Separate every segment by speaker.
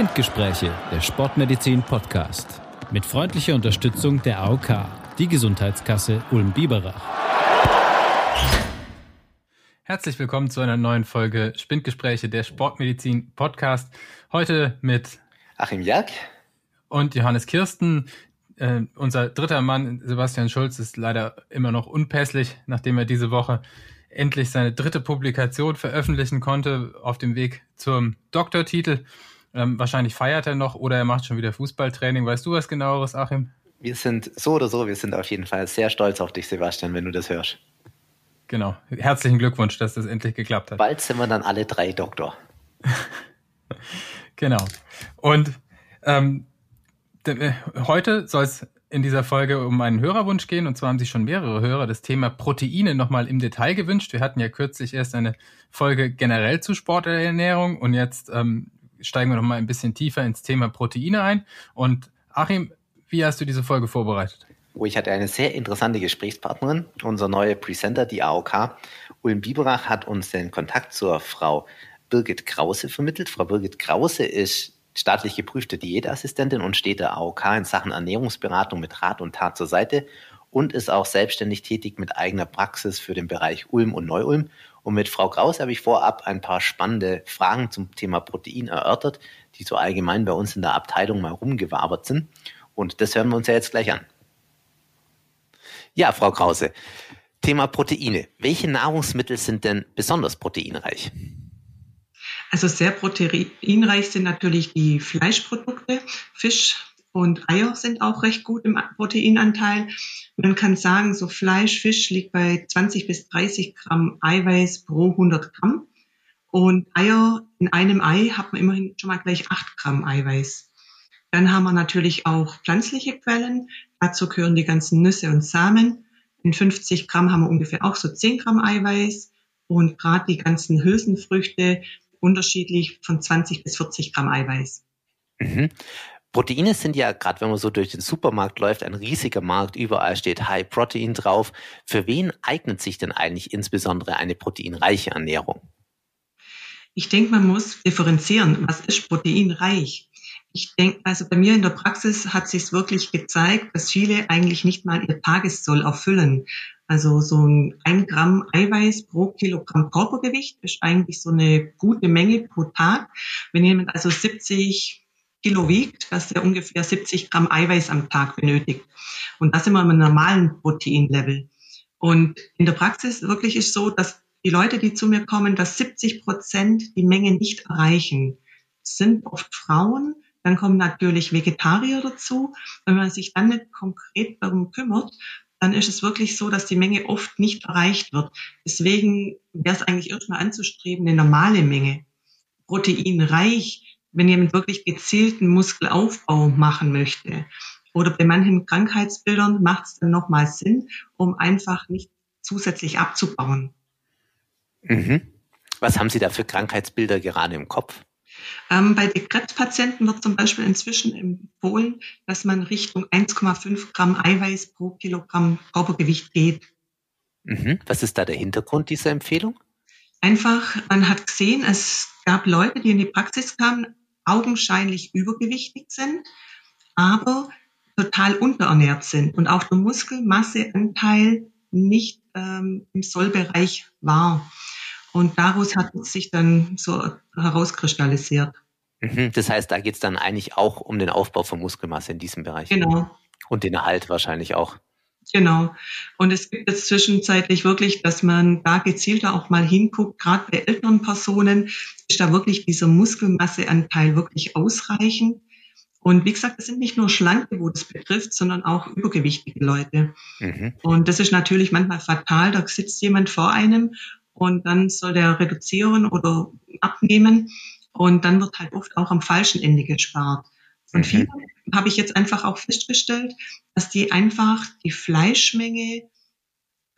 Speaker 1: Spindgespräche, der Sportmedizin Podcast. Mit freundlicher Unterstützung der AOK, die Gesundheitskasse Ulm-Biberach. Herzlich willkommen zu einer neuen Folge Spindgespräche, der Sportmedizin Podcast. Heute mit
Speaker 2: Achim Jack
Speaker 1: und Johannes Kirsten. Äh, unser dritter Mann, Sebastian Schulz, ist leider immer noch unpässlich, nachdem er diese Woche endlich seine dritte Publikation veröffentlichen konnte auf dem Weg zum Doktortitel. Ähm, wahrscheinlich feiert er noch oder er macht schon wieder Fußballtraining. Weißt du was genaueres, Achim?
Speaker 2: Wir sind so oder so, wir sind auf jeden Fall sehr stolz auf dich, Sebastian, wenn du das hörst.
Speaker 1: Genau. Herzlichen Glückwunsch, dass das endlich geklappt hat.
Speaker 2: Bald sind wir dann alle drei Doktor.
Speaker 1: genau. Und ähm, äh, heute soll es in dieser Folge um einen Hörerwunsch gehen. Und zwar haben sich schon mehrere Hörer das Thema Proteine nochmal im Detail gewünscht. Wir hatten ja kürzlich erst eine Folge generell zu Sporternährung und jetzt ähm, steigen wir nochmal ein bisschen tiefer ins Thema Proteine ein. Und Achim, wie hast du diese Folge vorbereitet?
Speaker 2: Oh, ich hatte eine sehr interessante Gesprächspartnerin. Unser neuer Presenter, die AOK, Ulm Biberach, hat uns den Kontakt zur Frau Birgit Krause vermittelt. Frau Birgit Krause ist staatlich geprüfte Diätassistentin und steht der AOK in Sachen Ernährungsberatung mit Rat und Tat zur Seite und ist auch selbstständig tätig mit eigener Praxis für den Bereich Ulm und Neu-Ulm. Und mit Frau Kraus habe ich vorab ein paar spannende Fragen zum Thema Protein erörtert, die so allgemein bei uns in der Abteilung mal rumgewabert sind. Und das hören wir uns ja jetzt gleich an. Ja, Frau Krause, Thema Proteine. Welche Nahrungsmittel sind denn besonders proteinreich?
Speaker 3: Also sehr proteinreich sind natürlich die Fleischprodukte. Fisch und Eier sind auch recht gut im Proteinanteil. Man kann sagen, so Fleisch, Fisch liegt bei 20 bis 30 Gramm Eiweiß pro 100 Gramm. Und Eier, in einem Ei hat man immerhin schon mal gleich 8 Gramm Eiweiß. Dann haben wir natürlich auch pflanzliche Quellen. Dazu gehören die ganzen Nüsse und Samen. In 50 Gramm haben wir ungefähr auch so 10 Gramm Eiweiß. Und gerade die ganzen Hülsenfrüchte, unterschiedlich von 20 bis 40 Gramm Eiweiß.
Speaker 2: Mhm. Proteine sind ja, gerade wenn man so durch den Supermarkt läuft, ein riesiger Markt. Überall steht High Protein drauf. Für wen eignet sich denn eigentlich insbesondere eine proteinreiche Ernährung?
Speaker 3: Ich denke, man muss differenzieren. Was ist proteinreich? Ich denke, also bei mir in der Praxis hat sich wirklich gezeigt, dass viele eigentlich nicht mal ihr Tagessoll erfüllen. Also so ein, ein Gramm Eiweiß pro Kilogramm Körpergewicht ist eigentlich so eine gute Menge pro Tag. Wenn jemand also 70 Kilo wiegt, dass er ungefähr 70 Gramm Eiweiß am Tag benötigt. Und das immer im normalen Proteinlevel. Und in der Praxis wirklich ist so, dass die Leute, die zu mir kommen, dass 70 Prozent die Menge nicht erreichen. Das sind oft Frauen, dann kommen natürlich Vegetarier dazu. Wenn man sich dann nicht konkret darum kümmert, dann ist es wirklich so, dass die Menge oft nicht erreicht wird. Deswegen wäre es eigentlich erstmal anzustreben, eine normale Menge. Proteinreich, wenn jemand wirklich gezielten Muskelaufbau machen möchte. Oder bei manchen Krankheitsbildern macht es dann nochmal Sinn, um einfach nicht zusätzlich abzubauen.
Speaker 2: Mhm. Was haben Sie da für Krankheitsbilder gerade im Kopf?
Speaker 3: Ähm, bei Krebspatienten wird zum Beispiel inzwischen empfohlen, dass man Richtung 1,5 Gramm Eiweiß pro Kilogramm Körpergewicht geht.
Speaker 2: Mhm. Was ist da der Hintergrund dieser Empfehlung?
Speaker 3: Einfach, man hat gesehen, es gab Leute, die in die Praxis kamen, augenscheinlich übergewichtig sind, aber total unterernährt sind und auch der Muskelmasseanteil nicht ähm, im Sollbereich war. Und daraus hat es sich dann so herauskristallisiert.
Speaker 2: Mhm, das heißt, da geht es dann eigentlich auch um den Aufbau von Muskelmasse in diesem Bereich.
Speaker 3: Genau.
Speaker 2: Und den Erhalt wahrscheinlich auch.
Speaker 3: Genau. Und es gibt jetzt zwischenzeitlich wirklich, dass man da gezielter auch mal hinguckt, gerade bei älteren Personen, ist da wirklich dieser Muskelmasseanteil wirklich ausreichend. Und wie gesagt, es sind nicht nur Schlanke, wo das betrifft, sondern auch übergewichtige Leute. Mhm. Und das ist natürlich manchmal fatal. Da sitzt jemand vor einem und dann soll der reduzieren oder abnehmen und dann wird halt oft auch am falschen Ende gespart. Und mhm. viele habe ich jetzt einfach auch festgestellt, dass die einfach die Fleischmenge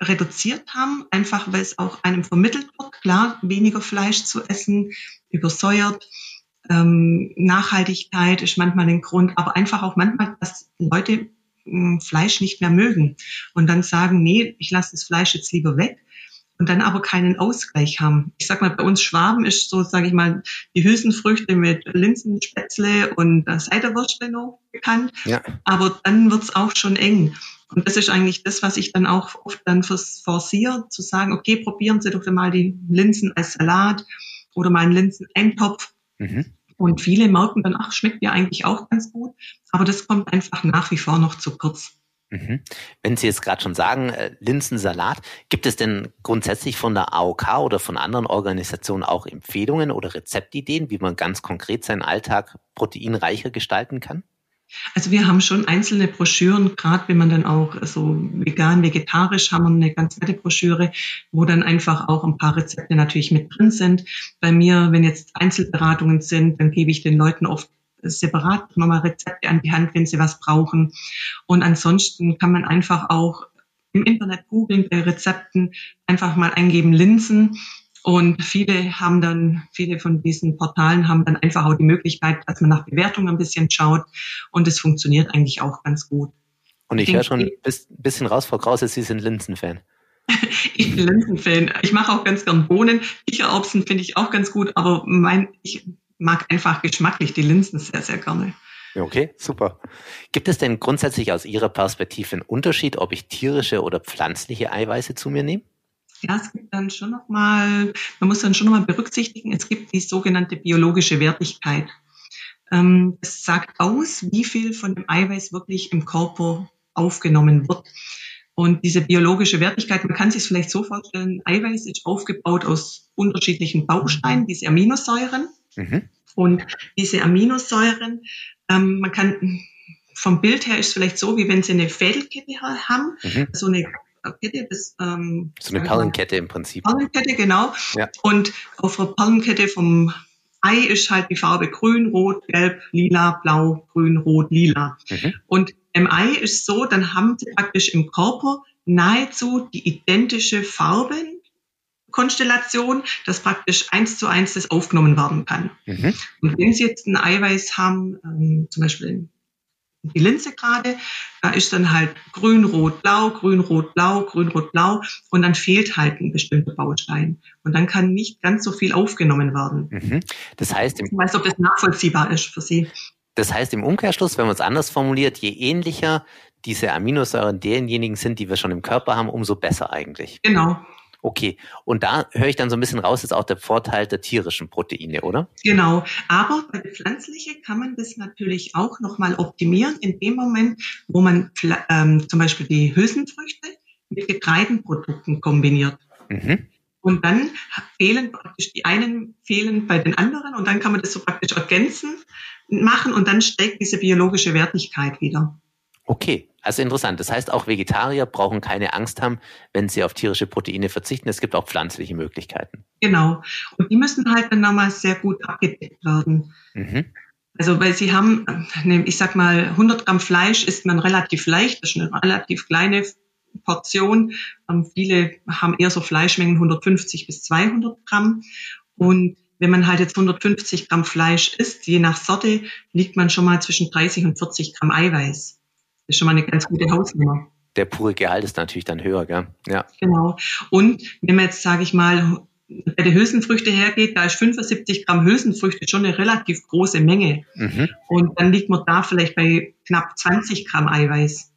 Speaker 3: reduziert haben, einfach weil es auch einem vermittelt wird, klar, weniger Fleisch zu essen, übersäuert. Ähm, Nachhaltigkeit ist manchmal ein Grund, aber einfach auch manchmal, dass Leute hm, Fleisch nicht mehr mögen und dann sagen, nee, ich lasse das Fleisch jetzt lieber weg und dann aber keinen Ausgleich haben. Ich sag mal, bei uns Schwaben ist so, sage ich mal, die Hülsenfrüchte mit Linsenspätzle und Seiderwürstle noch bekannt. Ja. Aber dann wird's auch schon eng. Und das ist eigentlich das, was ich dann auch oft dann forciere, zu sagen, okay, probieren Sie doch mal die Linsen als Salat oder mal einen Linseneintopf. Mhm. Und viele merken dann, ach, schmeckt ja eigentlich auch ganz gut. Aber das kommt einfach nach wie vor noch zu kurz.
Speaker 2: Mhm. Wenn Sie jetzt gerade schon sagen, äh, Linsensalat, gibt es denn grundsätzlich von der AOK oder von anderen Organisationen auch Empfehlungen oder Rezeptideen, wie man ganz konkret seinen Alltag proteinreicher gestalten kann?
Speaker 3: Also wir haben schon einzelne Broschüren, gerade wenn man dann auch so vegan, vegetarisch haben wir eine ganz nette Broschüre, wo dann einfach auch ein paar Rezepte natürlich mit drin sind. Bei mir, wenn jetzt Einzelberatungen sind, dann gebe ich den Leuten oft separat nochmal Rezepte an die Hand, wenn sie was brauchen. Und ansonsten kann man einfach auch im Internet googeln bei Rezepten, einfach mal eingeben Linsen und viele haben dann, viele von diesen Portalen haben dann einfach auch die Möglichkeit, dass man nach Bewertungen ein bisschen schaut. Und es funktioniert eigentlich auch ganz gut.
Speaker 2: Und ich, höre schon ein bisschen raus, Frau Krause, Sie sind Linsen-Fan.
Speaker 3: ich bin Linsen-Fan. Ich mache auch ganz gern Bohnen. Kichererbsen finde ich auch ganz gut, aber mein, ich mag einfach geschmacklich die Linsen sehr, sehr gerne.
Speaker 2: Okay, super. Gibt es denn grundsätzlich aus Ihrer Perspektive einen Unterschied, ob ich tierische oder pflanzliche Eiweiße zu mir nehme?
Speaker 3: Ja, es gibt dann schon nochmal, man muss dann schon nochmal berücksichtigen, es gibt die sogenannte biologische Wertigkeit. Ähm, es sagt aus, wie viel von dem Eiweiß wirklich im Körper aufgenommen wird. Und diese biologische Wertigkeit, man kann sich es vielleicht so vorstellen, Eiweiß ist aufgebaut aus unterschiedlichen Bausteinen, diese Aminosäuren. Mhm. Und diese Aminosäuren, ähm, man kann vom Bild her ist es vielleicht so, wie wenn sie eine Fädelkette haben, mhm. so eine Kette. Das,
Speaker 2: ähm, so eine Perlenkette im Prinzip.
Speaker 3: Perlenkette, genau. Ja. Und auf der Perlenkette vom Ei ist halt die Farbe grün, rot, gelb, lila, blau, grün, rot, lila. Mhm. Und im Ei ist so, dann haben sie praktisch im Körper nahezu die identische Farbenkonstellation, dass praktisch eins zu eins das aufgenommen werden kann. Mhm. Und wenn Sie jetzt ein Eiweiß haben, ähm, zum Beispiel die Linse gerade, da ist dann halt grün, rot, blau, grün, rot, blau, grün, rot, blau und dann fehlt halt ein bestimmter Baustein. Und dann kann nicht ganz so viel aufgenommen werden. Mhm.
Speaker 2: Das heißt,
Speaker 3: ich weiß, ob das nachvollziehbar ist für Sie.
Speaker 2: Das heißt im Umkehrschluss, wenn man es anders formuliert, je ähnlicher diese Aminosäuren derjenigen sind, die wir schon im Körper haben, umso besser eigentlich.
Speaker 3: Genau.
Speaker 2: Okay, und da höre ich dann so ein bisschen raus, ist auch der Vorteil der tierischen Proteine, oder?
Speaker 3: Genau, aber bei der pflanzlichen kann man das natürlich auch nochmal optimieren in dem Moment, wo man ähm, zum Beispiel die Hülsenfrüchte mit Getreidenprodukten kombiniert. Mhm. Und dann fehlen praktisch die einen fehlen bei den anderen und dann kann man das so praktisch ergänzen machen und dann steigt diese biologische Wertigkeit wieder.
Speaker 2: Okay, also interessant. Das heißt, auch Vegetarier brauchen keine Angst haben, wenn sie auf tierische Proteine verzichten. Es gibt auch pflanzliche Möglichkeiten.
Speaker 3: Genau. Und die müssen halt dann nochmal sehr gut abgedeckt werden. Mhm. Also, weil sie haben, ich sag mal, 100 Gramm Fleisch isst man relativ leicht. Das ist eine relativ kleine Portion. Ähm, viele haben eher so Fleischmengen 150 bis 200 Gramm. Und wenn man halt jetzt 150 Gramm Fleisch isst, je nach Sorte, liegt man schon mal zwischen 30 und 40 Gramm Eiweiß ist schon mal eine ganz gute Hausnummer.
Speaker 2: Der pure Gehalt ist natürlich dann höher, gell?
Speaker 3: Ja. Genau. Und wenn man jetzt, sage ich mal, bei den Hülsenfrüchte hergeht, da ist 75 Gramm Hülsenfrüchte schon eine relativ große Menge. Mhm. Und dann liegt man da vielleicht bei knapp 20 Gramm Eiweiß.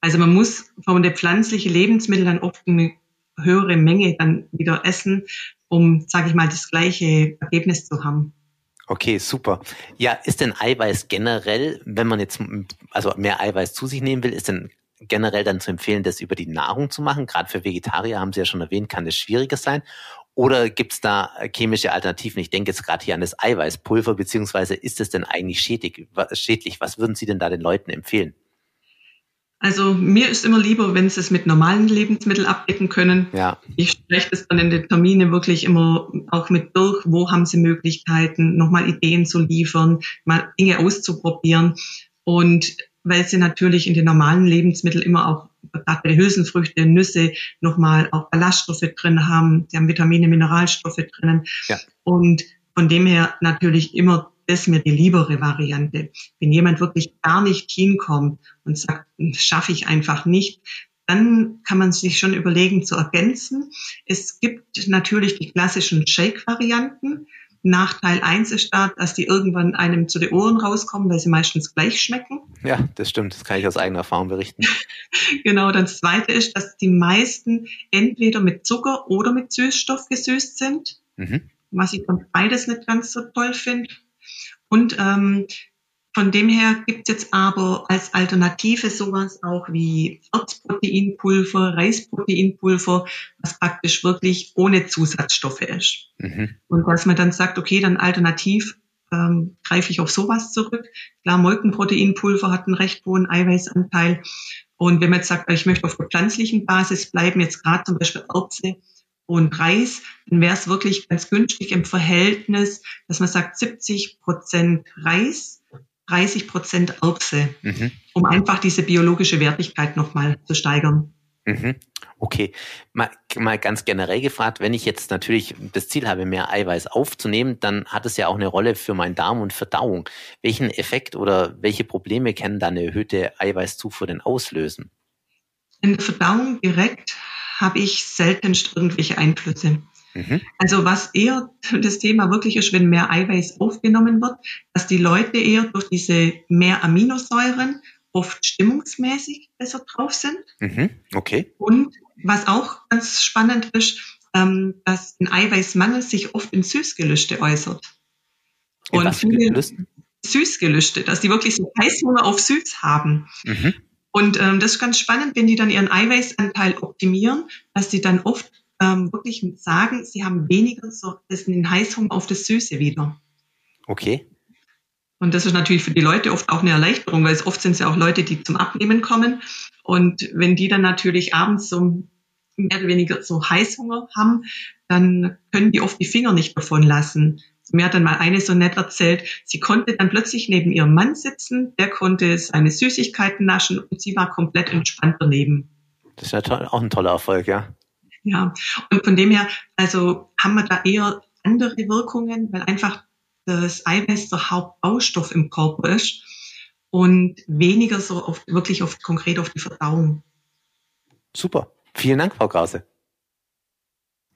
Speaker 3: Also man muss von der pflanzlichen Lebensmittel dann oft eine höhere Menge dann wieder essen, um, sage ich mal, das gleiche Ergebnis zu haben.
Speaker 2: Okay, super. Ja, ist denn Eiweiß generell, wenn man jetzt also mehr Eiweiß zu sich nehmen will, ist denn generell dann zu empfehlen, das über die Nahrung zu machen? Gerade für Vegetarier haben Sie ja schon erwähnt, kann das schwieriger sein. Oder gibt es da chemische Alternativen? Ich denke jetzt gerade hier an das Eiweißpulver, beziehungsweise ist es denn eigentlich schädlich? Was würden Sie denn da den Leuten empfehlen?
Speaker 3: Also mir ist immer lieber, wenn sie es mit normalen Lebensmitteln abdecken können. Ja. Ich spreche das dann in den Terminen wirklich immer auch mit durch, wo haben sie Möglichkeiten, nochmal Ideen zu liefern, mal Dinge auszuprobieren. Und weil sie natürlich in den normalen Lebensmitteln immer auch gerade bei Hülsenfrüchte, Nüsse nochmal auch Ballaststoffe drin haben, sie haben Vitamine, Mineralstoffe drinnen. Ja. Und von dem her natürlich immer das mir die liebere Variante. Wenn jemand wirklich gar nicht hinkommt und sagt, schaffe ich einfach nicht, dann kann man sich schon überlegen zu ergänzen. Es gibt natürlich die klassischen Shake-Varianten. Nachteil eins ist da, dass die irgendwann einem zu den Ohren rauskommen, weil sie meistens gleich schmecken.
Speaker 2: Ja, das stimmt. Das kann ich aus eigener Erfahrung berichten.
Speaker 3: genau. Das zweite ist, dass die meisten entweder mit Zucker oder mit Süßstoff gesüßt sind, mhm. was ich dann beides nicht ganz so toll finde. Und ähm, von dem her gibt es jetzt aber als Alternative sowas auch wie Erzproteinpulver, Reisproteinpulver, was praktisch wirklich ohne Zusatzstoffe ist. Mhm. Und dass man dann sagt, okay, dann alternativ ähm, greife ich auf sowas zurück. Klar, Molkenproteinpulver hat einen recht hohen Eiweißanteil. Und wenn man jetzt sagt, ich möchte auf der pflanzlichen Basis bleiben, jetzt gerade zum Beispiel Erbse und Reis, dann wäre es wirklich ganz günstig im Verhältnis, dass man sagt 70 Prozent Reis, 30 Prozent Erbse, mhm. um einfach diese biologische Wertigkeit nochmal zu steigern.
Speaker 2: Mhm. Okay, mal, mal ganz generell gefragt, wenn ich jetzt natürlich das Ziel habe, mehr Eiweiß aufzunehmen, dann hat es ja auch eine Rolle für meinen Darm und Verdauung. Welchen Effekt oder welche Probleme kann da eine erhöhte Eiweißzufuhr denn auslösen?
Speaker 3: In der Verdauung direkt habe ich seltenst irgendwelche Einflüsse. Mhm. Also was eher das Thema wirklich ist, wenn mehr Eiweiß aufgenommen wird, dass die Leute eher durch diese mehr Aminosäuren oft stimmungsmäßig besser drauf sind.
Speaker 2: Mhm. Okay.
Speaker 3: Und was auch ganz spannend ist, ähm, dass ein Eiweißmangel sich oft in Süßgelüste äußert.
Speaker 2: In und viele
Speaker 3: Süßgelüste, dass die wirklich so Heißhunger auf Süß haben. Mhm. Und ähm, das ist ganz spannend, wenn die dann ihren Eiweißanteil optimieren, dass sie dann oft ähm, wirklich sagen, sie haben weniger so den Heißhunger auf das Süße wieder.
Speaker 2: Okay.
Speaker 3: Und das ist natürlich für die Leute oft auch eine Erleichterung, weil es oft sind es ja auch Leute, die zum Abnehmen kommen. Und wenn die dann natürlich abends so mehr oder weniger so Heißhunger haben, dann können die oft die Finger nicht davon lassen. Mir hat dann mal eine so nett erzählt, sie konnte dann plötzlich neben ihrem Mann sitzen, der konnte seine Süßigkeiten naschen und sie war komplett entspannt daneben.
Speaker 2: Das ist ja toll, auch ein toller Erfolg, ja.
Speaker 3: Ja, und von dem her, also haben wir da eher andere Wirkungen, weil einfach das Eiweiß der Hauptbaustoff im Körper ist und weniger so auf, wirklich auf, konkret auf die Verdauung.
Speaker 2: Super. Vielen Dank, Frau Krause.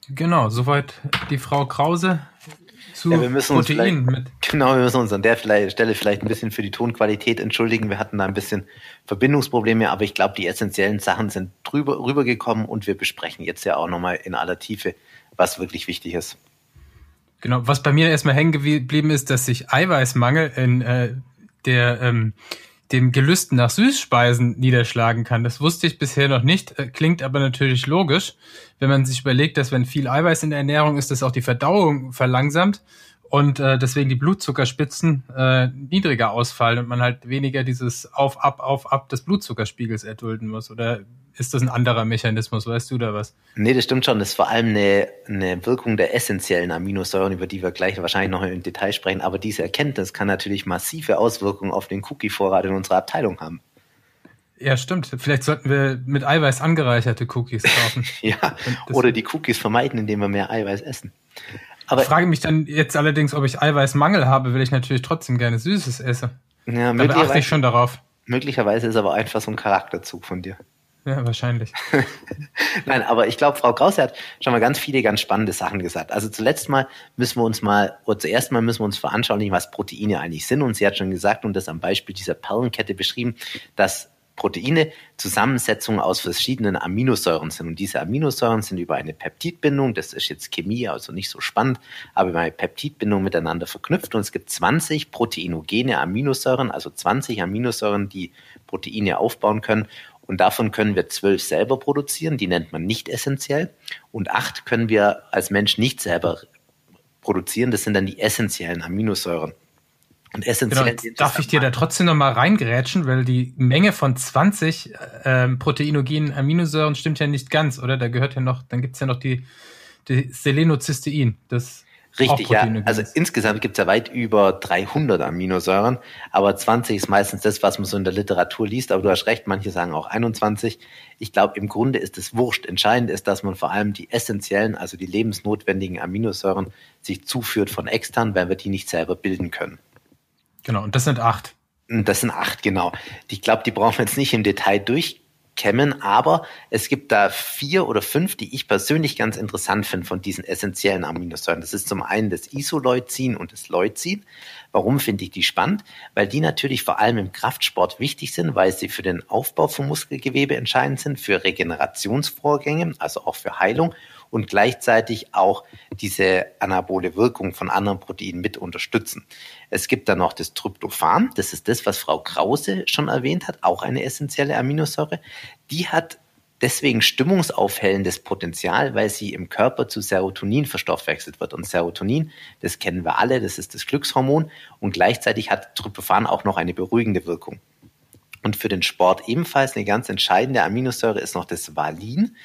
Speaker 1: Genau, soweit die Frau Krause
Speaker 2: zu ja, wir müssen Protein mit. Genau, wir müssen uns an der Stelle vielleicht ein bisschen für die Tonqualität entschuldigen. Wir hatten da ein bisschen Verbindungsprobleme, aber ich glaube, die essentiellen Sachen sind drüber, rübergekommen und wir besprechen jetzt ja auch nochmal in aller Tiefe, was wirklich wichtig ist.
Speaker 1: Genau, was bei mir erstmal hängen geblieben ist, dass sich Eiweißmangel in äh, der ähm, dem Gelüsten nach Süßspeisen niederschlagen kann. Das wusste ich bisher noch nicht, äh, klingt aber natürlich logisch, wenn man sich überlegt, dass wenn viel Eiweiß in der Ernährung ist, das auch die Verdauung verlangsamt und äh, deswegen die Blutzuckerspitzen äh, niedriger ausfallen und man halt weniger dieses auf ab auf ab des Blutzuckerspiegels erdulden muss oder ist das ein anderer Mechanismus, weißt du da was?
Speaker 2: Nee, das stimmt schon. Das ist vor allem eine, eine Wirkung der essentiellen Aminosäuren, über die wir gleich wahrscheinlich noch im Detail sprechen. Aber diese Erkenntnis kann natürlich massive Auswirkungen auf den Cookie-Vorrat in unserer Abteilung haben.
Speaker 1: Ja, stimmt. Vielleicht sollten wir mit Eiweiß angereicherte Cookies kaufen.
Speaker 2: ja, oder die Cookies vermeiden, indem wir mehr Eiweiß essen.
Speaker 1: Aber ich frage mich dann jetzt allerdings, ob ich Eiweißmangel habe, will ich natürlich trotzdem gerne Süßes esse. Ja, da achte ich schon darauf.
Speaker 2: Möglicherweise ist aber einfach so ein Charakterzug von dir.
Speaker 1: Ja, wahrscheinlich.
Speaker 2: Nein, aber ich glaube, Frau Krause hat schon mal ganz viele ganz spannende Sachen gesagt. Also zuletzt mal müssen wir uns mal, oder zuerst mal müssen wir uns veranschaulichen, was Proteine eigentlich sind. Und sie hat schon gesagt und das am Beispiel dieser Perlenkette beschrieben, dass Proteine Zusammensetzungen aus verschiedenen Aminosäuren sind. Und diese Aminosäuren sind über eine Peptidbindung, das ist jetzt Chemie, also nicht so spannend, aber über eine Peptidbindung miteinander verknüpft. Und es gibt 20 proteinogene Aminosäuren, also 20 Aminosäuren, die Proteine aufbauen können. Und davon können wir zwölf selber produzieren, die nennt man nicht essentiell. Und acht können wir als Mensch nicht selber produzieren, das sind dann die essentiellen Aminosäuren.
Speaker 1: Und essentiell genau, darf ich dir da trotzdem noch mal reingrätschen, weil die Menge von 20 äh, proteinogenen Aminosäuren stimmt ja nicht ganz, oder? Da gehört ja noch, dann gibt's ja noch die, die Selenocystein, das
Speaker 2: Richtig, ja. Also insgesamt gibt es ja weit über 300 Aminosäuren, aber 20 ist meistens das, was man so in der Literatur liest. Aber du hast recht, manche sagen auch 21. Ich glaube, im Grunde ist es wurscht. Entscheidend ist, dass man vor allem die essentiellen, also die lebensnotwendigen Aminosäuren sich zuführt von extern, weil wir die nicht selber bilden können.
Speaker 1: Genau, und das sind acht.
Speaker 2: Das sind acht, genau. Ich glaube, die brauchen wir jetzt nicht im Detail durch kämmen, aber es gibt da vier oder fünf, die ich persönlich ganz interessant finde von diesen essentiellen Aminosäuren. Das ist zum einen das Isoleucin und das Leucin. Warum finde ich die spannend? Weil die natürlich vor allem im Kraftsport wichtig sind, weil sie für den Aufbau von Muskelgewebe entscheidend sind, für Regenerationsvorgänge, also auch für Heilung und gleichzeitig auch diese anabole Wirkung von anderen Proteinen mit unterstützen. Es gibt dann noch das Tryptophan, das ist das, was Frau Krause schon erwähnt hat, auch eine essentielle Aminosäure. Die hat deswegen stimmungsaufhellendes Potenzial, weil sie im Körper zu Serotonin verstoffwechselt wird. Und Serotonin, das kennen wir alle, das ist das Glückshormon. Und gleichzeitig hat Tryptophan auch noch eine beruhigende Wirkung. Und für den Sport ebenfalls eine ganz entscheidende Aminosäure ist noch das Valin.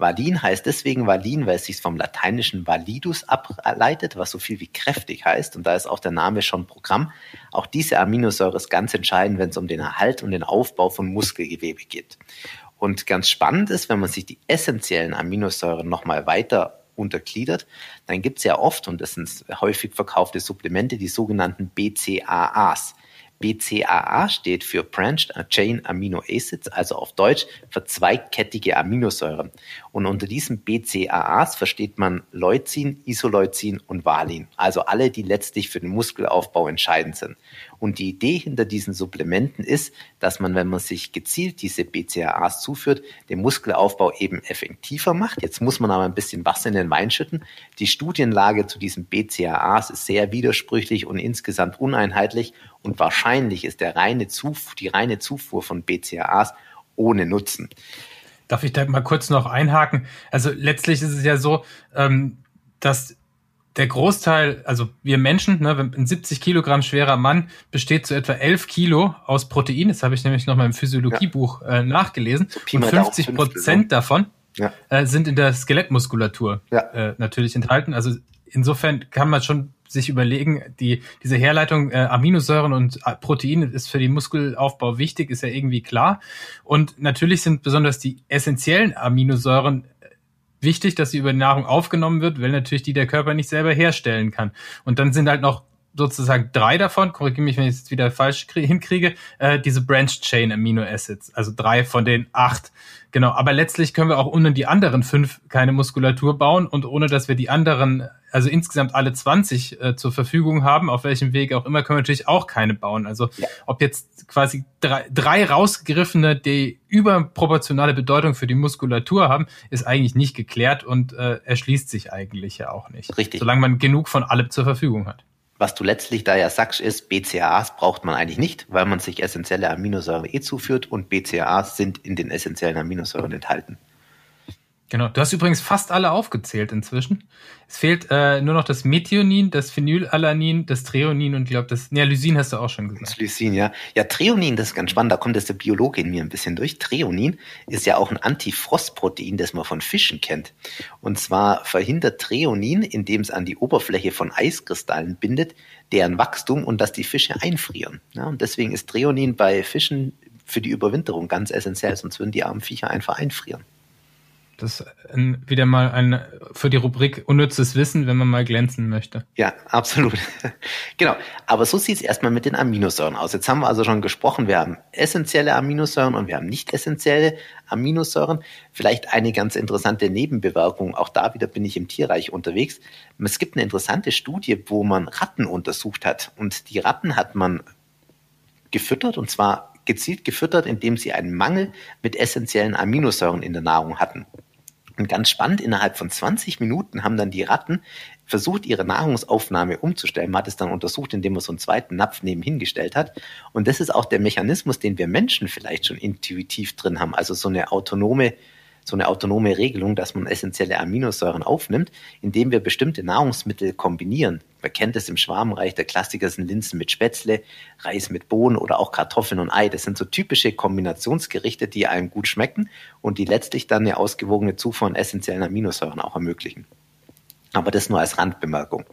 Speaker 2: Valin heißt deswegen Valin, weil es sich vom lateinischen validus ableitet, was so viel wie kräftig heißt. Und da ist auch der Name schon Programm. Auch diese Aminosäure ist ganz entscheidend, wenn es um den Erhalt und den Aufbau von Muskelgewebe geht. Und ganz spannend ist, wenn man sich die essentiellen Aminosäuren nochmal weiter untergliedert, dann gibt es ja oft, und das sind häufig verkaufte Supplemente, die sogenannten BCAAs. BCAA steht für Branched Chain Amino Acids, also auf Deutsch verzweigkettige Aminosäuren. Und unter diesen BCAAs versteht man Leucin, Isoleucin und Valin, also alle, die letztlich für den Muskelaufbau entscheidend sind. Und die Idee hinter diesen Supplementen ist, dass man, wenn man sich gezielt diese BCAAs zuführt, den Muskelaufbau eben effektiver macht. Jetzt muss man aber ein bisschen Wasser in den Wein schütten. Die Studienlage zu diesen BCAAs ist sehr widersprüchlich und insgesamt uneinheitlich und wahrscheinlich ist der reine Zufuhr, die reine Zufuhr von BCAAs ohne Nutzen.
Speaker 1: Darf ich da mal kurz noch einhaken? Also letztlich ist es ja so, ähm, dass der Großteil, also wir Menschen, ne, ein 70 Kilogramm schwerer Mann besteht zu etwa 11 Kilo aus Protein. Das habe ich nämlich noch mal im Physiologiebuch ja. äh, nachgelesen. So und 50 Prozent davon ja. äh, sind in der Skelettmuskulatur ja. äh, natürlich enthalten. Also insofern kann man schon sich überlegen, die, diese Herleitung äh, Aminosäuren und äh, Proteine ist für den Muskelaufbau wichtig, ist ja irgendwie klar. Und natürlich sind besonders die essentiellen Aminosäuren äh, wichtig, dass sie über die Nahrung aufgenommen wird, weil natürlich die der Körper nicht selber herstellen kann. Und dann sind halt noch sozusagen drei davon, korrigiere mich, wenn ich es jetzt wieder falsch hinkriege, äh, diese Branched Chain Amino Acids, also drei von den acht. Genau, aber letztlich können wir auch ohne die anderen fünf keine Muskulatur bauen und ohne dass wir die anderen, also insgesamt alle 20 äh, zur Verfügung haben, auf welchem Weg auch immer, können wir natürlich auch keine bauen. Also ja. ob jetzt quasi drei, drei rausgegriffene, die überproportionale Bedeutung für die Muskulatur haben, ist eigentlich nicht geklärt und äh, erschließt sich eigentlich ja auch nicht.
Speaker 2: Richtig.
Speaker 1: Solange man genug von allem zur Verfügung hat.
Speaker 2: Was du letztlich da ja sagst, ist, BCAAs braucht man eigentlich nicht, weil man sich essentielle Aminosäuren eh zuführt und BCAAs sind in den essentiellen Aminosäuren enthalten.
Speaker 1: Genau. Du hast übrigens fast alle aufgezählt inzwischen. Es fehlt äh, nur noch das Methionin, das Phenylalanin, das Treonin und glaube das. Ja, Lysin hast du auch schon gesagt.
Speaker 2: Das Lysin, ja. Ja, Treonin, das ist ganz spannend. Da kommt jetzt der Biologe in mir ein bisschen durch. Treonin ist ja auch ein Antifrostprotein, das man von Fischen kennt. Und zwar verhindert Treonin, indem es an die Oberfläche von Eiskristallen bindet, deren Wachstum und dass die Fische einfrieren. Ja, und deswegen ist Treonin bei Fischen für die Überwinterung ganz essentiell, sonst würden die armen Viecher einfach einfrieren.
Speaker 1: Das ist wieder mal ein für die Rubrik unnützes Wissen, wenn man mal glänzen möchte.
Speaker 2: Ja, absolut. genau. Aber so sieht es erstmal mit den Aminosäuren aus. Jetzt haben wir also schon gesprochen, wir haben essentielle Aminosäuren und wir haben nicht essentielle Aminosäuren. Vielleicht eine ganz interessante Nebenbewirkung. Auch da wieder bin ich im Tierreich unterwegs. Es gibt eine interessante Studie, wo man Ratten untersucht hat. Und die Ratten hat man gefüttert und zwar gezielt gefüttert, indem sie einen Mangel mit essentiellen Aminosäuren in der Nahrung hatten. Und ganz spannend, innerhalb von 20 Minuten haben dann die Ratten versucht, ihre Nahrungsaufnahme umzustellen. Man hat es dann untersucht, indem man so einen zweiten Napf nebenhin gestellt hat. Und das ist auch der Mechanismus, den wir Menschen vielleicht schon intuitiv drin haben. Also so eine autonome so eine autonome Regelung, dass man essentielle Aminosäuren aufnimmt, indem wir bestimmte Nahrungsmittel kombinieren. Man kennt es im Schwarmreich, der Klassiker sind Linsen mit Spätzle, Reis mit Bohnen oder auch Kartoffeln und Ei. Das sind so typische Kombinationsgerichte, die einem gut schmecken und die letztlich dann eine ausgewogene Zufuhr an essentiellen Aminosäuren auch ermöglichen. Aber das nur als Randbemerkung.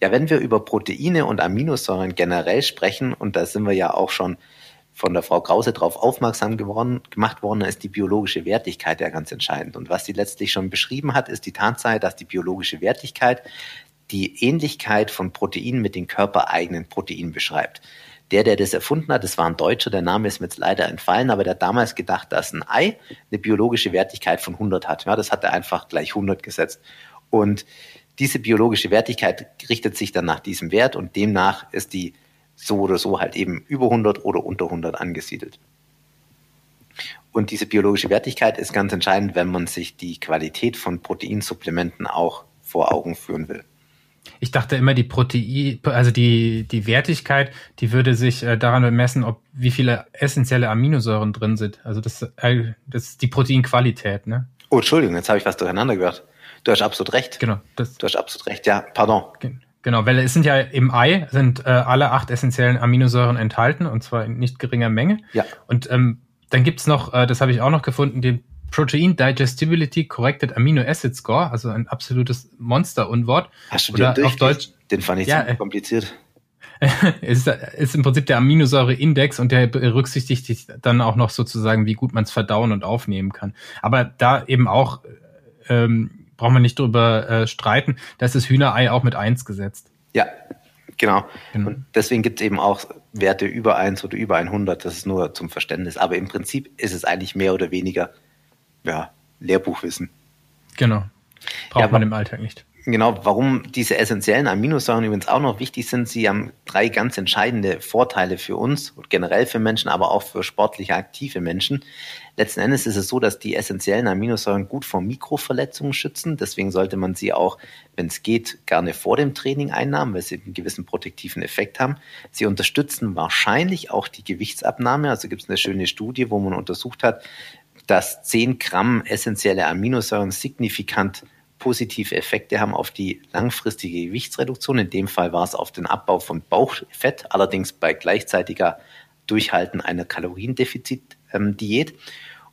Speaker 2: Ja, wenn wir über Proteine und Aminosäuren generell sprechen, und da sind wir ja auch schon von der Frau Krause darauf aufmerksam geworden, gemacht worden, ist die biologische Wertigkeit ja ganz entscheidend. Und was sie letztlich schon beschrieben hat, ist die Tatsache, dass die biologische Wertigkeit die Ähnlichkeit von Proteinen mit den körpereigenen Proteinen beschreibt. Der, der das erfunden hat, das war ein Deutscher, der Name ist mir jetzt leider entfallen, aber der hat damals gedacht, dass ein Ei eine biologische Wertigkeit von 100 hat. Ja, das hat er einfach gleich 100 gesetzt. Und diese biologische Wertigkeit richtet sich dann nach diesem Wert und demnach ist die so oder so halt eben über 100 oder unter 100 angesiedelt. Und diese biologische Wertigkeit ist ganz entscheidend, wenn man sich die Qualität von Proteinsupplementen auch vor Augen führen will.
Speaker 1: Ich dachte immer, die Protein, also die, die Wertigkeit, die würde sich äh, daran bemessen, ob wie viele essentielle Aminosäuren drin sind. Also das, äh, das ist die Proteinqualität, ne?
Speaker 2: Oh, Entschuldigung, jetzt habe ich was durcheinander gehört. Du hast absolut recht.
Speaker 1: Genau.
Speaker 2: Das, du hast absolut recht, ja, pardon.
Speaker 1: Genau, weil es sind ja im Ei sind äh, alle acht essentiellen Aminosäuren enthalten und zwar in nicht geringer Menge.
Speaker 2: Ja.
Speaker 1: Und ähm, dann gibt's noch, äh, das habe ich auch noch gefunden, den Protein Digestibility Corrected Amino Acid Score, also ein absolutes Monster-Unwort.
Speaker 2: Hast du den Oder auf Deutsch? Den fand ich ja, ziemlich kompliziert.
Speaker 1: es ist, ist im Prinzip der Aminosäure-Index und der berücksichtigt dann auch noch sozusagen, wie gut man es verdauen und aufnehmen kann. Aber da eben auch ähm, braucht man nicht drüber äh, streiten, ist das Hühnerei auch mit eins gesetzt.
Speaker 2: Ja, genau. genau. Und deswegen gibt es eben auch Werte über eins oder über 100, das ist nur zum Verständnis. Aber im Prinzip ist es eigentlich mehr oder weniger ja, Lehrbuchwissen.
Speaker 1: Genau. Braucht ja, man im Alltag nicht.
Speaker 2: Genau, warum diese essentiellen Aminosäuren übrigens auch noch wichtig sind. Sie haben drei ganz entscheidende Vorteile für uns und generell für Menschen, aber auch für sportlich aktive Menschen. Letzten Endes ist es so, dass die essentiellen Aminosäuren gut vor Mikroverletzungen schützen. Deswegen sollte man sie auch, wenn es geht, gerne vor dem Training einnehmen, weil sie einen gewissen protektiven Effekt haben. Sie unterstützen wahrscheinlich auch die Gewichtsabnahme. Also gibt es eine schöne Studie, wo man untersucht hat, dass 10 Gramm essentielle Aminosäuren signifikant positive Effekte haben auf die langfristige Gewichtsreduktion. In dem Fall war es auf den Abbau von Bauchfett, allerdings bei gleichzeitiger Durchhalten einer Kaloriendefizitdiät.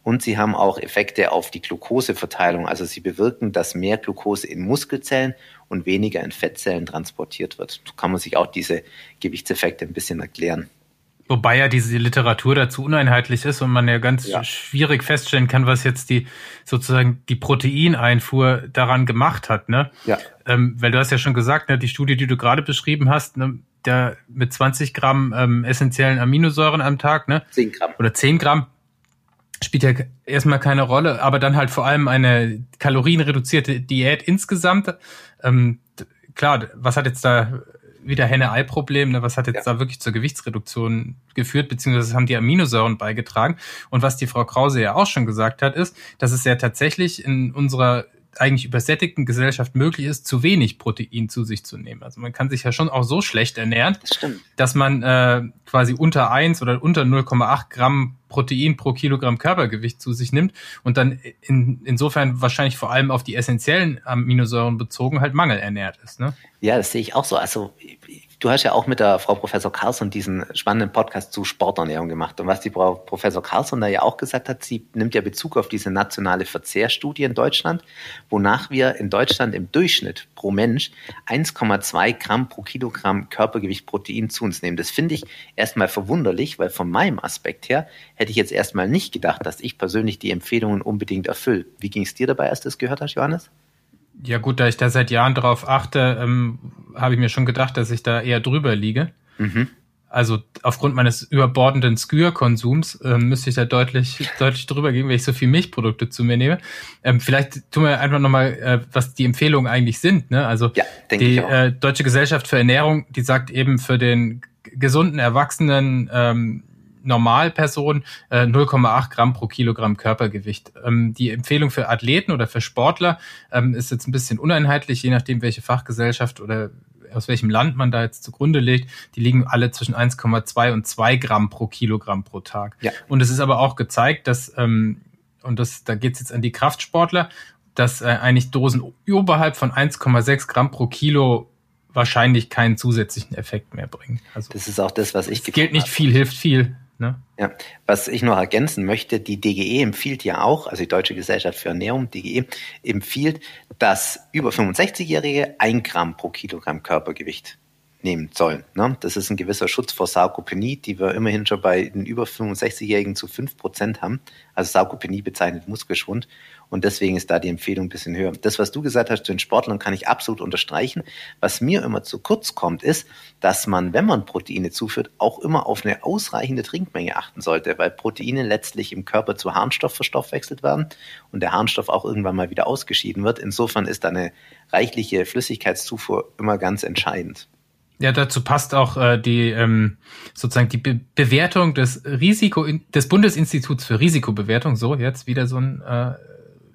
Speaker 2: Und sie haben auch Effekte auf die Glukoseverteilung. Also sie bewirken, dass mehr Glucose in Muskelzellen und weniger in Fettzellen transportiert wird. So kann man sich auch diese Gewichtseffekte ein bisschen erklären.
Speaker 1: Wobei ja diese Literatur dazu uneinheitlich ist und man ja ganz ja. schwierig feststellen kann, was jetzt die sozusagen die Proteineinfuhr daran gemacht hat, ne?
Speaker 2: Ja.
Speaker 1: Ähm, weil du hast ja schon gesagt, ne, die Studie, die du gerade beschrieben hast, ne, der mit 20 Gramm ähm, essentiellen Aminosäuren am Tag, ne?
Speaker 2: 10 Gramm.
Speaker 1: Oder 10 Gramm spielt ja erstmal keine Rolle, aber dann halt vor allem eine kalorienreduzierte Diät insgesamt. Ähm, klar, was hat jetzt da wieder Henne-Ei-Problem. Ne? Was hat jetzt ja. da wirklich zur Gewichtsreduktion geführt, beziehungsweise haben die Aminosäuren beigetragen. Und was die Frau Krause ja auch schon gesagt hat, ist, dass es ja tatsächlich in unserer eigentlich übersättigten Gesellschaft möglich ist, zu wenig Protein zu sich zu nehmen. Also man kann sich ja schon auch so schlecht ernähren,
Speaker 2: das
Speaker 1: dass man äh, quasi unter eins oder unter 0,8 Gramm Protein pro Kilogramm Körpergewicht zu sich nimmt und dann in, insofern wahrscheinlich vor allem auf die essentiellen Aminosäuren bezogen halt mangelernährt ist. Ne?
Speaker 2: Ja, das sehe ich auch so. Also Du hast ja auch mit der Frau Professor Carlson diesen spannenden Podcast zu Sporternährung gemacht. Und was die Frau Professor Carlson da ja auch gesagt hat, sie nimmt ja Bezug auf diese nationale Verzehrstudie in Deutschland, wonach wir in Deutschland im Durchschnitt pro Mensch 1,2 Gramm pro Kilogramm Körpergewicht Protein zu uns nehmen. Das finde ich erstmal verwunderlich, weil von meinem Aspekt her hätte ich jetzt erstmal nicht gedacht, dass ich persönlich die Empfehlungen unbedingt erfülle. Wie ging es dir dabei, als du das gehört hast, Johannes?
Speaker 1: Ja gut, da ich da seit Jahren drauf achte, ähm, habe ich mir schon gedacht, dass ich da eher drüber liege. Mhm. Also aufgrund meines überbordenden Skür-Konsums ähm, müsste ich da deutlich, deutlich drüber gehen, wenn ich so viel Milchprodukte zu mir nehme. Ähm, vielleicht tun wir einfach nochmal, äh, was die Empfehlungen eigentlich sind. Ne? Also
Speaker 2: ja,
Speaker 1: die äh, Deutsche Gesellschaft für Ernährung, die sagt eben für den gesunden Erwachsenen ähm, Normalperson äh, 0,8 Gramm pro Kilogramm Körpergewicht. Ähm, die Empfehlung für Athleten oder für Sportler ähm, ist jetzt ein bisschen uneinheitlich, je nachdem, welche Fachgesellschaft oder aus welchem Land man da jetzt zugrunde legt, die liegen alle zwischen 1,2 und 2 Gramm pro Kilogramm pro Tag.
Speaker 2: Ja.
Speaker 1: Und es ist aber auch gezeigt, dass, ähm, und das, da geht es jetzt an die Kraftsportler, dass äh, eigentlich Dosen oberhalb von 1,6 Gramm pro Kilo wahrscheinlich keinen zusätzlichen Effekt mehr bringen.
Speaker 2: Also das ist auch das, was ich.
Speaker 1: Es gilt nicht viel, hilft viel. Ne?
Speaker 2: Ja, was ich noch ergänzen möchte, die DGE empfiehlt ja auch, also die Deutsche Gesellschaft für Ernährung, DGE, empfiehlt, dass über 65-Jährige ein Gramm pro Kilogramm Körpergewicht nehmen sollen. Ne? Das ist ein gewisser Schutz vor Sarkopenie, die wir immerhin schon bei den über 65-Jährigen zu 5% haben. Also Sarkopenie bezeichnet Muskelschwund. Und deswegen ist da die Empfehlung ein bisschen höher. Das, was du gesagt hast zu den Sportlern, kann ich absolut unterstreichen. Was mir immer zu kurz kommt, ist, dass man, wenn man Proteine zuführt, auch immer auf eine ausreichende Trinkmenge achten sollte, weil Proteine letztlich im Körper zu Harnstoff verstoffwechselt werden und der Harnstoff auch irgendwann mal wieder ausgeschieden wird. Insofern ist da eine reichliche Flüssigkeitszufuhr immer ganz entscheidend.
Speaker 1: Ja, dazu passt auch äh, die ähm, sozusagen die Be Bewertung des Risiko des Bundesinstituts für Risikobewertung. So jetzt wieder so ein äh,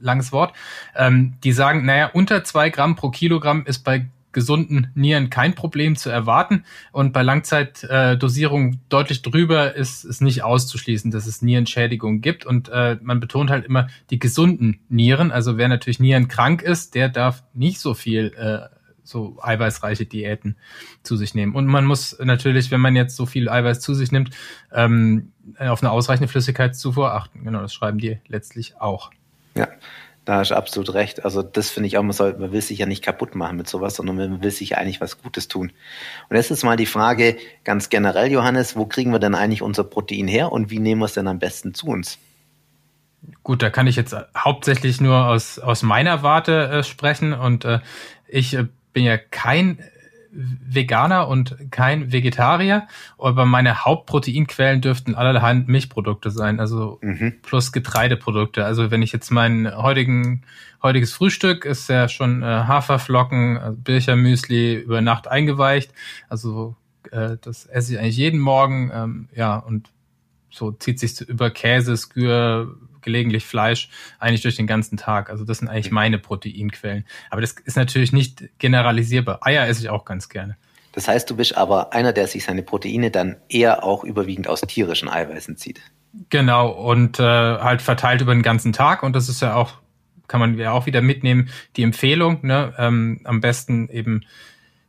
Speaker 1: langes Wort. Ähm, die sagen, naja, unter zwei Gramm pro Kilogramm ist bei gesunden Nieren kein Problem zu erwarten und bei Langzeitdosierung äh, deutlich drüber ist es nicht auszuschließen, dass es Nierenschädigungen gibt und äh, man betont halt immer die gesunden Nieren. Also wer natürlich nierenkrank ist, der darf nicht so viel äh, so eiweißreiche Diäten zu sich nehmen. Und man muss natürlich, wenn man jetzt so viel Eiweiß zu sich nimmt, ähm, auf eine ausreichende Flüssigkeitszufuhr achten. Genau, das schreiben die letztlich auch.
Speaker 2: Ja, da hast du absolut recht. Also das finde ich auch, man, soll, man will sich ja nicht kaputt machen mit sowas, sondern man will sich eigentlich was Gutes tun. Und jetzt ist mal die Frage ganz generell, Johannes, wo kriegen wir denn eigentlich unser Protein her und wie nehmen wir es denn am besten zu uns?
Speaker 1: Gut, da kann ich jetzt hauptsächlich nur aus, aus meiner Warte äh, sprechen und äh, ich äh, bin ja kein Veganer und kein Vegetarier, aber meine Hauptproteinquellen dürften allerhand Milchprodukte sein, also mhm. plus Getreideprodukte. Also wenn ich jetzt mein heutigen heutiges Frühstück ist ja schon äh, Haferflocken, also Birchermüsli über Nacht eingeweicht, also äh, das esse ich eigentlich jeden Morgen, ähm, ja und so zieht sich über Käse, Skür, gelegentlich Fleisch, eigentlich durch den ganzen Tag. Also das sind eigentlich meine Proteinquellen. Aber das ist natürlich nicht generalisierbar. Eier esse ich auch ganz gerne.
Speaker 2: Das heißt, du bist aber einer, der sich seine Proteine dann eher auch überwiegend aus tierischen Eiweißen zieht.
Speaker 1: Genau, und äh, halt verteilt über den ganzen Tag. Und das ist ja auch, kann man ja auch wieder mitnehmen, die Empfehlung, ne? ähm, am besten eben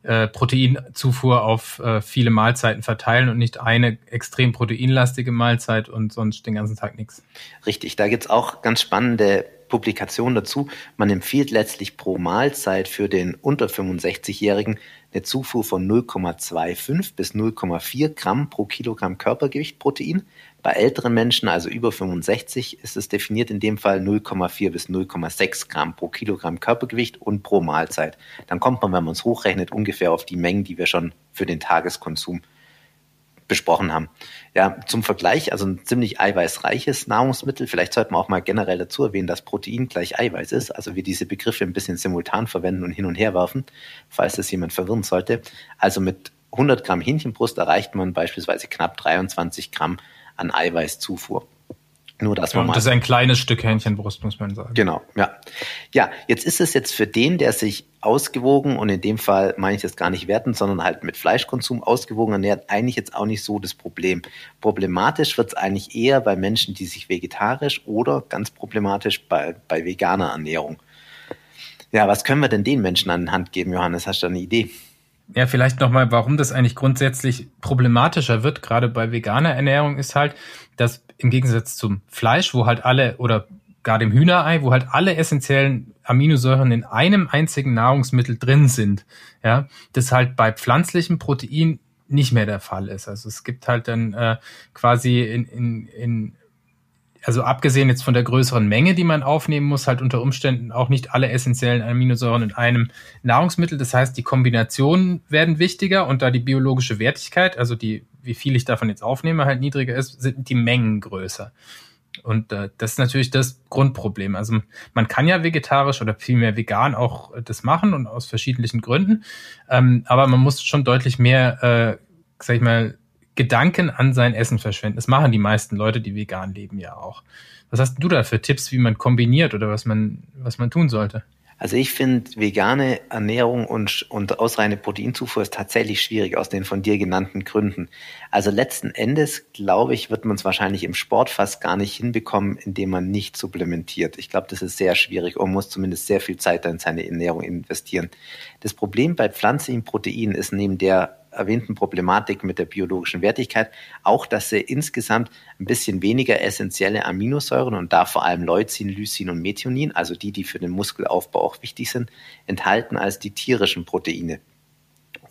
Speaker 1: äh, Proteinzufuhr auf äh, viele Mahlzeiten verteilen und nicht eine extrem proteinlastige Mahlzeit und sonst den ganzen Tag nichts.
Speaker 2: Richtig, da gibt's auch ganz spannende Publikationen dazu. Man empfiehlt letztlich pro Mahlzeit für den unter 65-Jährigen eine Zufuhr von 0,25 bis 0,4 Gramm pro Kilogramm Körpergewicht Protein. Bei älteren Menschen, also über 65, ist es definiert in dem Fall 0,4 bis 0,6 Gramm pro Kilogramm Körpergewicht und pro Mahlzeit. Dann kommt man, wenn man es hochrechnet, ungefähr auf die Mengen, die wir schon für den Tageskonsum besprochen haben. Ja, zum Vergleich, also ein ziemlich eiweißreiches Nahrungsmittel. Vielleicht sollte man auch mal generell dazu erwähnen, dass Protein gleich Eiweiß ist. Also wir diese Begriffe ein bisschen simultan verwenden und hin und her werfen, falls das jemand verwirren sollte. Also mit 100 Gramm Hähnchenbrust erreicht man beispielsweise knapp 23 Gramm an Eiweißzufuhr.
Speaker 1: Nur das ja, mal. Das ist ein kleines Stück Hähnchenbrust, muss man sagen.
Speaker 2: Genau, ja. Ja, jetzt ist es jetzt für den, der sich ausgewogen und in dem Fall meine ich das gar nicht werten, sondern halt mit Fleischkonsum ausgewogen ernährt, eigentlich jetzt auch nicht so das Problem. Problematisch wird es eigentlich eher bei Menschen, die sich vegetarisch oder ganz problematisch bei, bei veganer Ernährung. Ja, was können wir denn den Menschen an die Hand geben, Johannes? Hast du eine Idee?
Speaker 1: Ja, vielleicht nochmal, warum das eigentlich grundsätzlich problematischer wird, gerade bei veganer Ernährung, ist halt, dass im Gegensatz zum Fleisch, wo halt alle oder gar dem Hühnerei, wo halt alle essentiellen Aminosäuren in einem einzigen Nahrungsmittel drin sind, ja, das halt bei pflanzlichem Protein nicht mehr der Fall ist. Also es gibt halt dann äh, quasi in, in, in also abgesehen jetzt von der größeren Menge, die man aufnehmen muss, halt unter Umständen auch nicht alle essentiellen Aminosäuren in einem Nahrungsmittel. Das heißt, die Kombinationen werden wichtiger und da die biologische Wertigkeit, also die, wie viel ich davon jetzt aufnehme, halt niedriger ist, sind die Mengen größer. Und äh, das ist natürlich das Grundproblem. Also man kann ja vegetarisch oder vielmehr vegan auch äh, das machen und aus verschiedenen Gründen. Ähm, aber man muss schon deutlich mehr, äh, sag ich mal, Gedanken an sein Essen verschwenden. Das machen die meisten Leute, die vegan leben, ja auch. Was hast du da für Tipps, wie man kombiniert oder was man, was man tun sollte?
Speaker 2: Also ich finde vegane Ernährung und, und ausreine Proteinzufuhr ist tatsächlich schwierig aus den von dir genannten Gründen. Also letzten Endes, glaube ich, wird man es wahrscheinlich im Sport fast gar nicht hinbekommen, indem man nicht supplementiert. Ich glaube, das ist sehr schwierig und muss zumindest sehr viel Zeit in seine Ernährung investieren. Das Problem bei pflanzlichen Proteinen ist neben der erwähnten Problematik mit der biologischen Wertigkeit auch, dass sie insgesamt ein bisschen weniger essentielle Aminosäuren und da vor allem Leucin, Lysin und Methionin, also die, die für den Muskelaufbau auch wichtig sind, enthalten als die tierischen Proteine.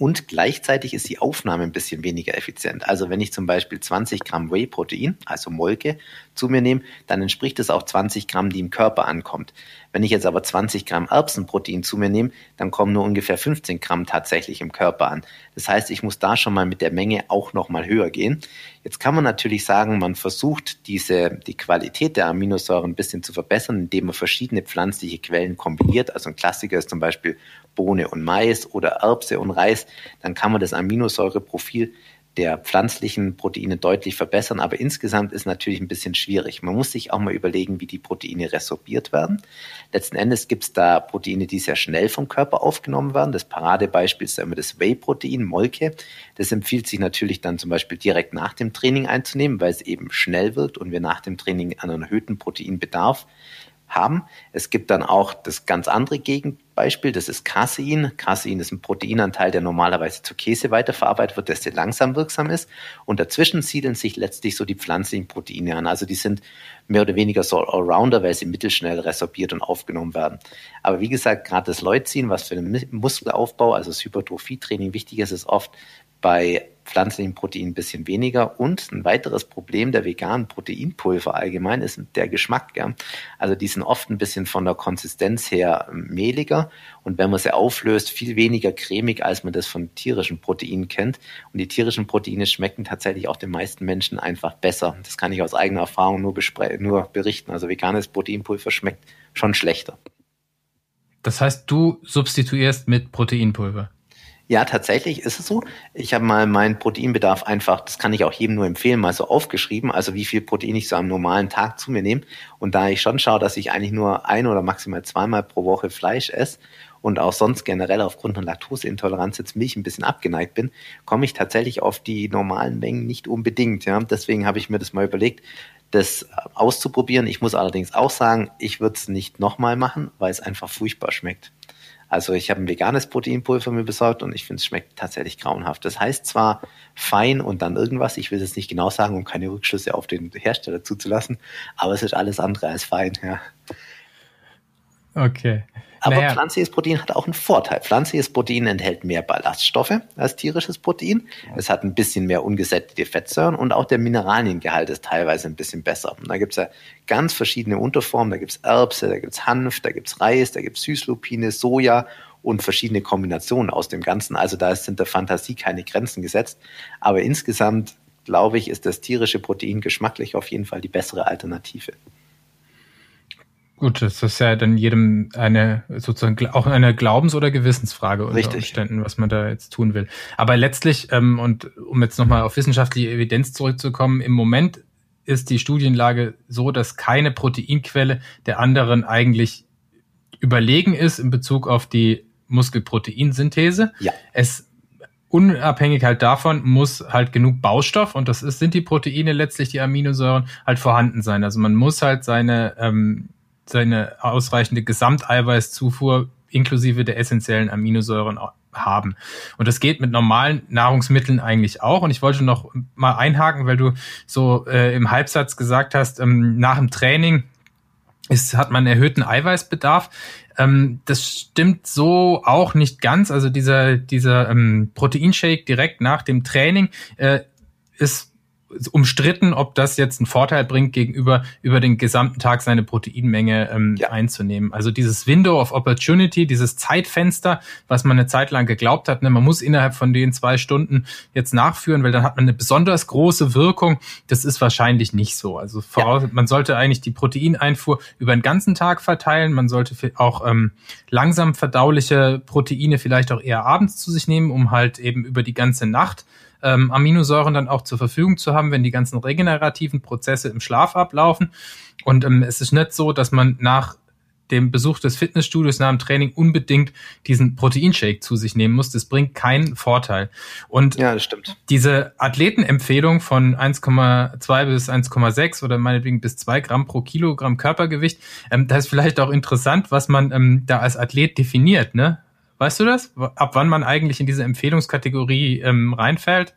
Speaker 2: Und gleichzeitig ist die Aufnahme ein bisschen weniger effizient. Also wenn ich zum Beispiel 20 Gramm Whey-Protein, also Molke, zu mir nehme, dann entspricht es auch 20 Gramm, die im Körper ankommt. Wenn ich jetzt aber 20 Gramm Erbsenprotein zu mir nehme, dann kommen nur ungefähr 15 Gramm tatsächlich im Körper an. Das heißt, ich muss da schon mal mit der Menge auch nochmal höher gehen. Jetzt kann man natürlich sagen, man versucht diese, die Qualität der Aminosäuren ein bisschen zu verbessern, indem man verschiedene pflanzliche Quellen kombiniert. Also ein Klassiker ist zum Beispiel Bohne und Mais oder Erbse und Reis. Dann kann man das Aminosäureprofil der pflanzlichen Proteine deutlich verbessern, aber insgesamt ist natürlich ein bisschen schwierig. Man muss sich auch mal überlegen, wie die Proteine resorbiert werden. Letzten Endes gibt es da Proteine, die sehr schnell vom Körper aufgenommen werden. Das Paradebeispiel ist immer das Whey-Protein, Molke. Das empfiehlt sich natürlich dann zum Beispiel direkt nach dem Training einzunehmen, weil es eben schnell wirkt und wir nach dem Training einen erhöhten Proteinbedarf haben. Es gibt dann auch das ganz andere Gegenbeispiel, das ist Casein. Casein ist ein Proteinanteil, der normalerweise zu Käse weiterverarbeitet wird, der sehr langsam wirksam ist. Und dazwischen siedeln sich letztlich so die pflanzlichen Proteine an. Also die sind mehr oder weniger so Allrounder, weil sie mittelschnell resorbiert und aufgenommen werden. Aber wie gesagt, gerade das Leucin, was für den Muskelaufbau, also das Hypertrophietraining wichtig ist, ist oft bei pflanzlichen Proteinen ein bisschen weniger. Und ein weiteres Problem der veganen Proteinpulver allgemein ist der Geschmack. Ja. Also die sind oft ein bisschen von der Konsistenz her mehliger und wenn man sie auflöst, viel weniger cremig, als man das von tierischen Proteinen kennt. Und die tierischen Proteine schmecken tatsächlich auch den meisten Menschen einfach besser. Das kann ich aus eigener Erfahrung nur, nur berichten. Also veganes Proteinpulver schmeckt schon schlechter.
Speaker 1: Das heißt, du substituierst mit Proteinpulver?
Speaker 2: Ja, tatsächlich ist es so. Ich habe mal meinen Proteinbedarf einfach, das kann ich auch jedem nur empfehlen, mal so aufgeschrieben, also wie viel Protein ich so am normalen Tag zu mir nehme. Und da ich schon schaue, dass ich eigentlich nur ein oder maximal zweimal pro Woche Fleisch esse und auch sonst generell aufgrund von Laktoseintoleranz jetzt Milch ein bisschen abgeneigt bin, komme ich tatsächlich auf die normalen Mengen nicht unbedingt. Ja. Deswegen habe ich mir das mal überlegt, das auszuprobieren. Ich muss allerdings auch sagen, ich würde es nicht nochmal machen, weil es einfach furchtbar schmeckt. Also ich habe ein veganes Proteinpulver mir besorgt und ich finde, es schmeckt tatsächlich grauenhaft. Das heißt zwar fein und dann irgendwas, ich will es nicht genau sagen, um keine Rückschlüsse auf den Hersteller zuzulassen, aber es ist alles andere als fein, ja.
Speaker 1: Okay.
Speaker 2: Aber naja. pflanzliches Protein hat auch einen Vorteil. Pflanzliches Protein enthält mehr Ballaststoffe als tierisches Protein. Es hat ein bisschen mehr ungesättigte Fettsäuren und auch der Mineraliengehalt ist teilweise ein bisschen besser. Und da gibt es ja ganz verschiedene Unterformen. Da gibt es Erbse, da gibt es Hanf, da gibt es Reis, da gibt es Süßlupine, Soja und verschiedene Kombinationen aus dem Ganzen. Also da sind der Fantasie keine Grenzen gesetzt. Aber insgesamt, glaube ich, ist das tierische Protein geschmacklich auf jeden Fall die bessere Alternative.
Speaker 1: Gut, das ist ja dann jedem eine sozusagen auch eine Glaubens- oder Gewissensfrage unter Richtig. Umständen, was man da jetzt tun will. Aber letztlich, ähm, und um jetzt nochmal auf wissenschaftliche Evidenz zurückzukommen, im Moment ist die Studienlage so, dass keine Proteinquelle der anderen eigentlich überlegen ist in Bezug auf die Muskelproteinsynthese. Ja. Es unabhängig halt davon muss halt genug Baustoff und das ist, sind die Proteine letztlich die Aminosäuren halt vorhanden sein. Also man muss halt seine ähm, seine ausreichende Gesamteiweißzufuhr inklusive der essentiellen Aminosäuren haben. Und das geht mit normalen Nahrungsmitteln eigentlich auch. Und ich wollte noch mal einhaken, weil du so äh, im Halbsatz gesagt hast, ähm, nach dem Training ist, hat man erhöhten Eiweißbedarf. Ähm, das stimmt so auch nicht ganz. Also dieser, dieser ähm, Proteinshake direkt nach dem Training äh, ist umstritten, ob das jetzt einen Vorteil bringt, gegenüber über den gesamten Tag seine Proteinmenge ähm, ja. einzunehmen. Also dieses Window of Opportunity, dieses Zeitfenster, was man eine Zeit lang geglaubt hat, ne, man muss innerhalb von den zwei Stunden jetzt nachführen, weil dann hat man eine besonders große Wirkung. Das ist wahrscheinlich nicht so. Also voraus, ja. man sollte eigentlich die Proteineinfuhr über den ganzen Tag verteilen. Man sollte auch ähm, langsam verdauliche Proteine vielleicht auch eher abends zu sich nehmen, um halt eben über die ganze Nacht ähm, Aminosäuren dann auch zur Verfügung zu haben, wenn die ganzen regenerativen Prozesse im Schlaf ablaufen. Und ähm, es ist nicht so, dass man nach dem Besuch des Fitnessstudios nach dem Training unbedingt diesen Proteinshake zu sich nehmen muss. Das bringt keinen Vorteil. Und ja, das stimmt. diese Athletenempfehlung von 1,2 bis 1,6 oder meinetwegen bis 2 Gramm pro Kilogramm Körpergewicht, ähm, da ist vielleicht auch interessant, was man ähm, da als Athlet definiert. Ne? Weißt du das? Ab wann man eigentlich in diese Empfehlungskategorie ähm, reinfällt?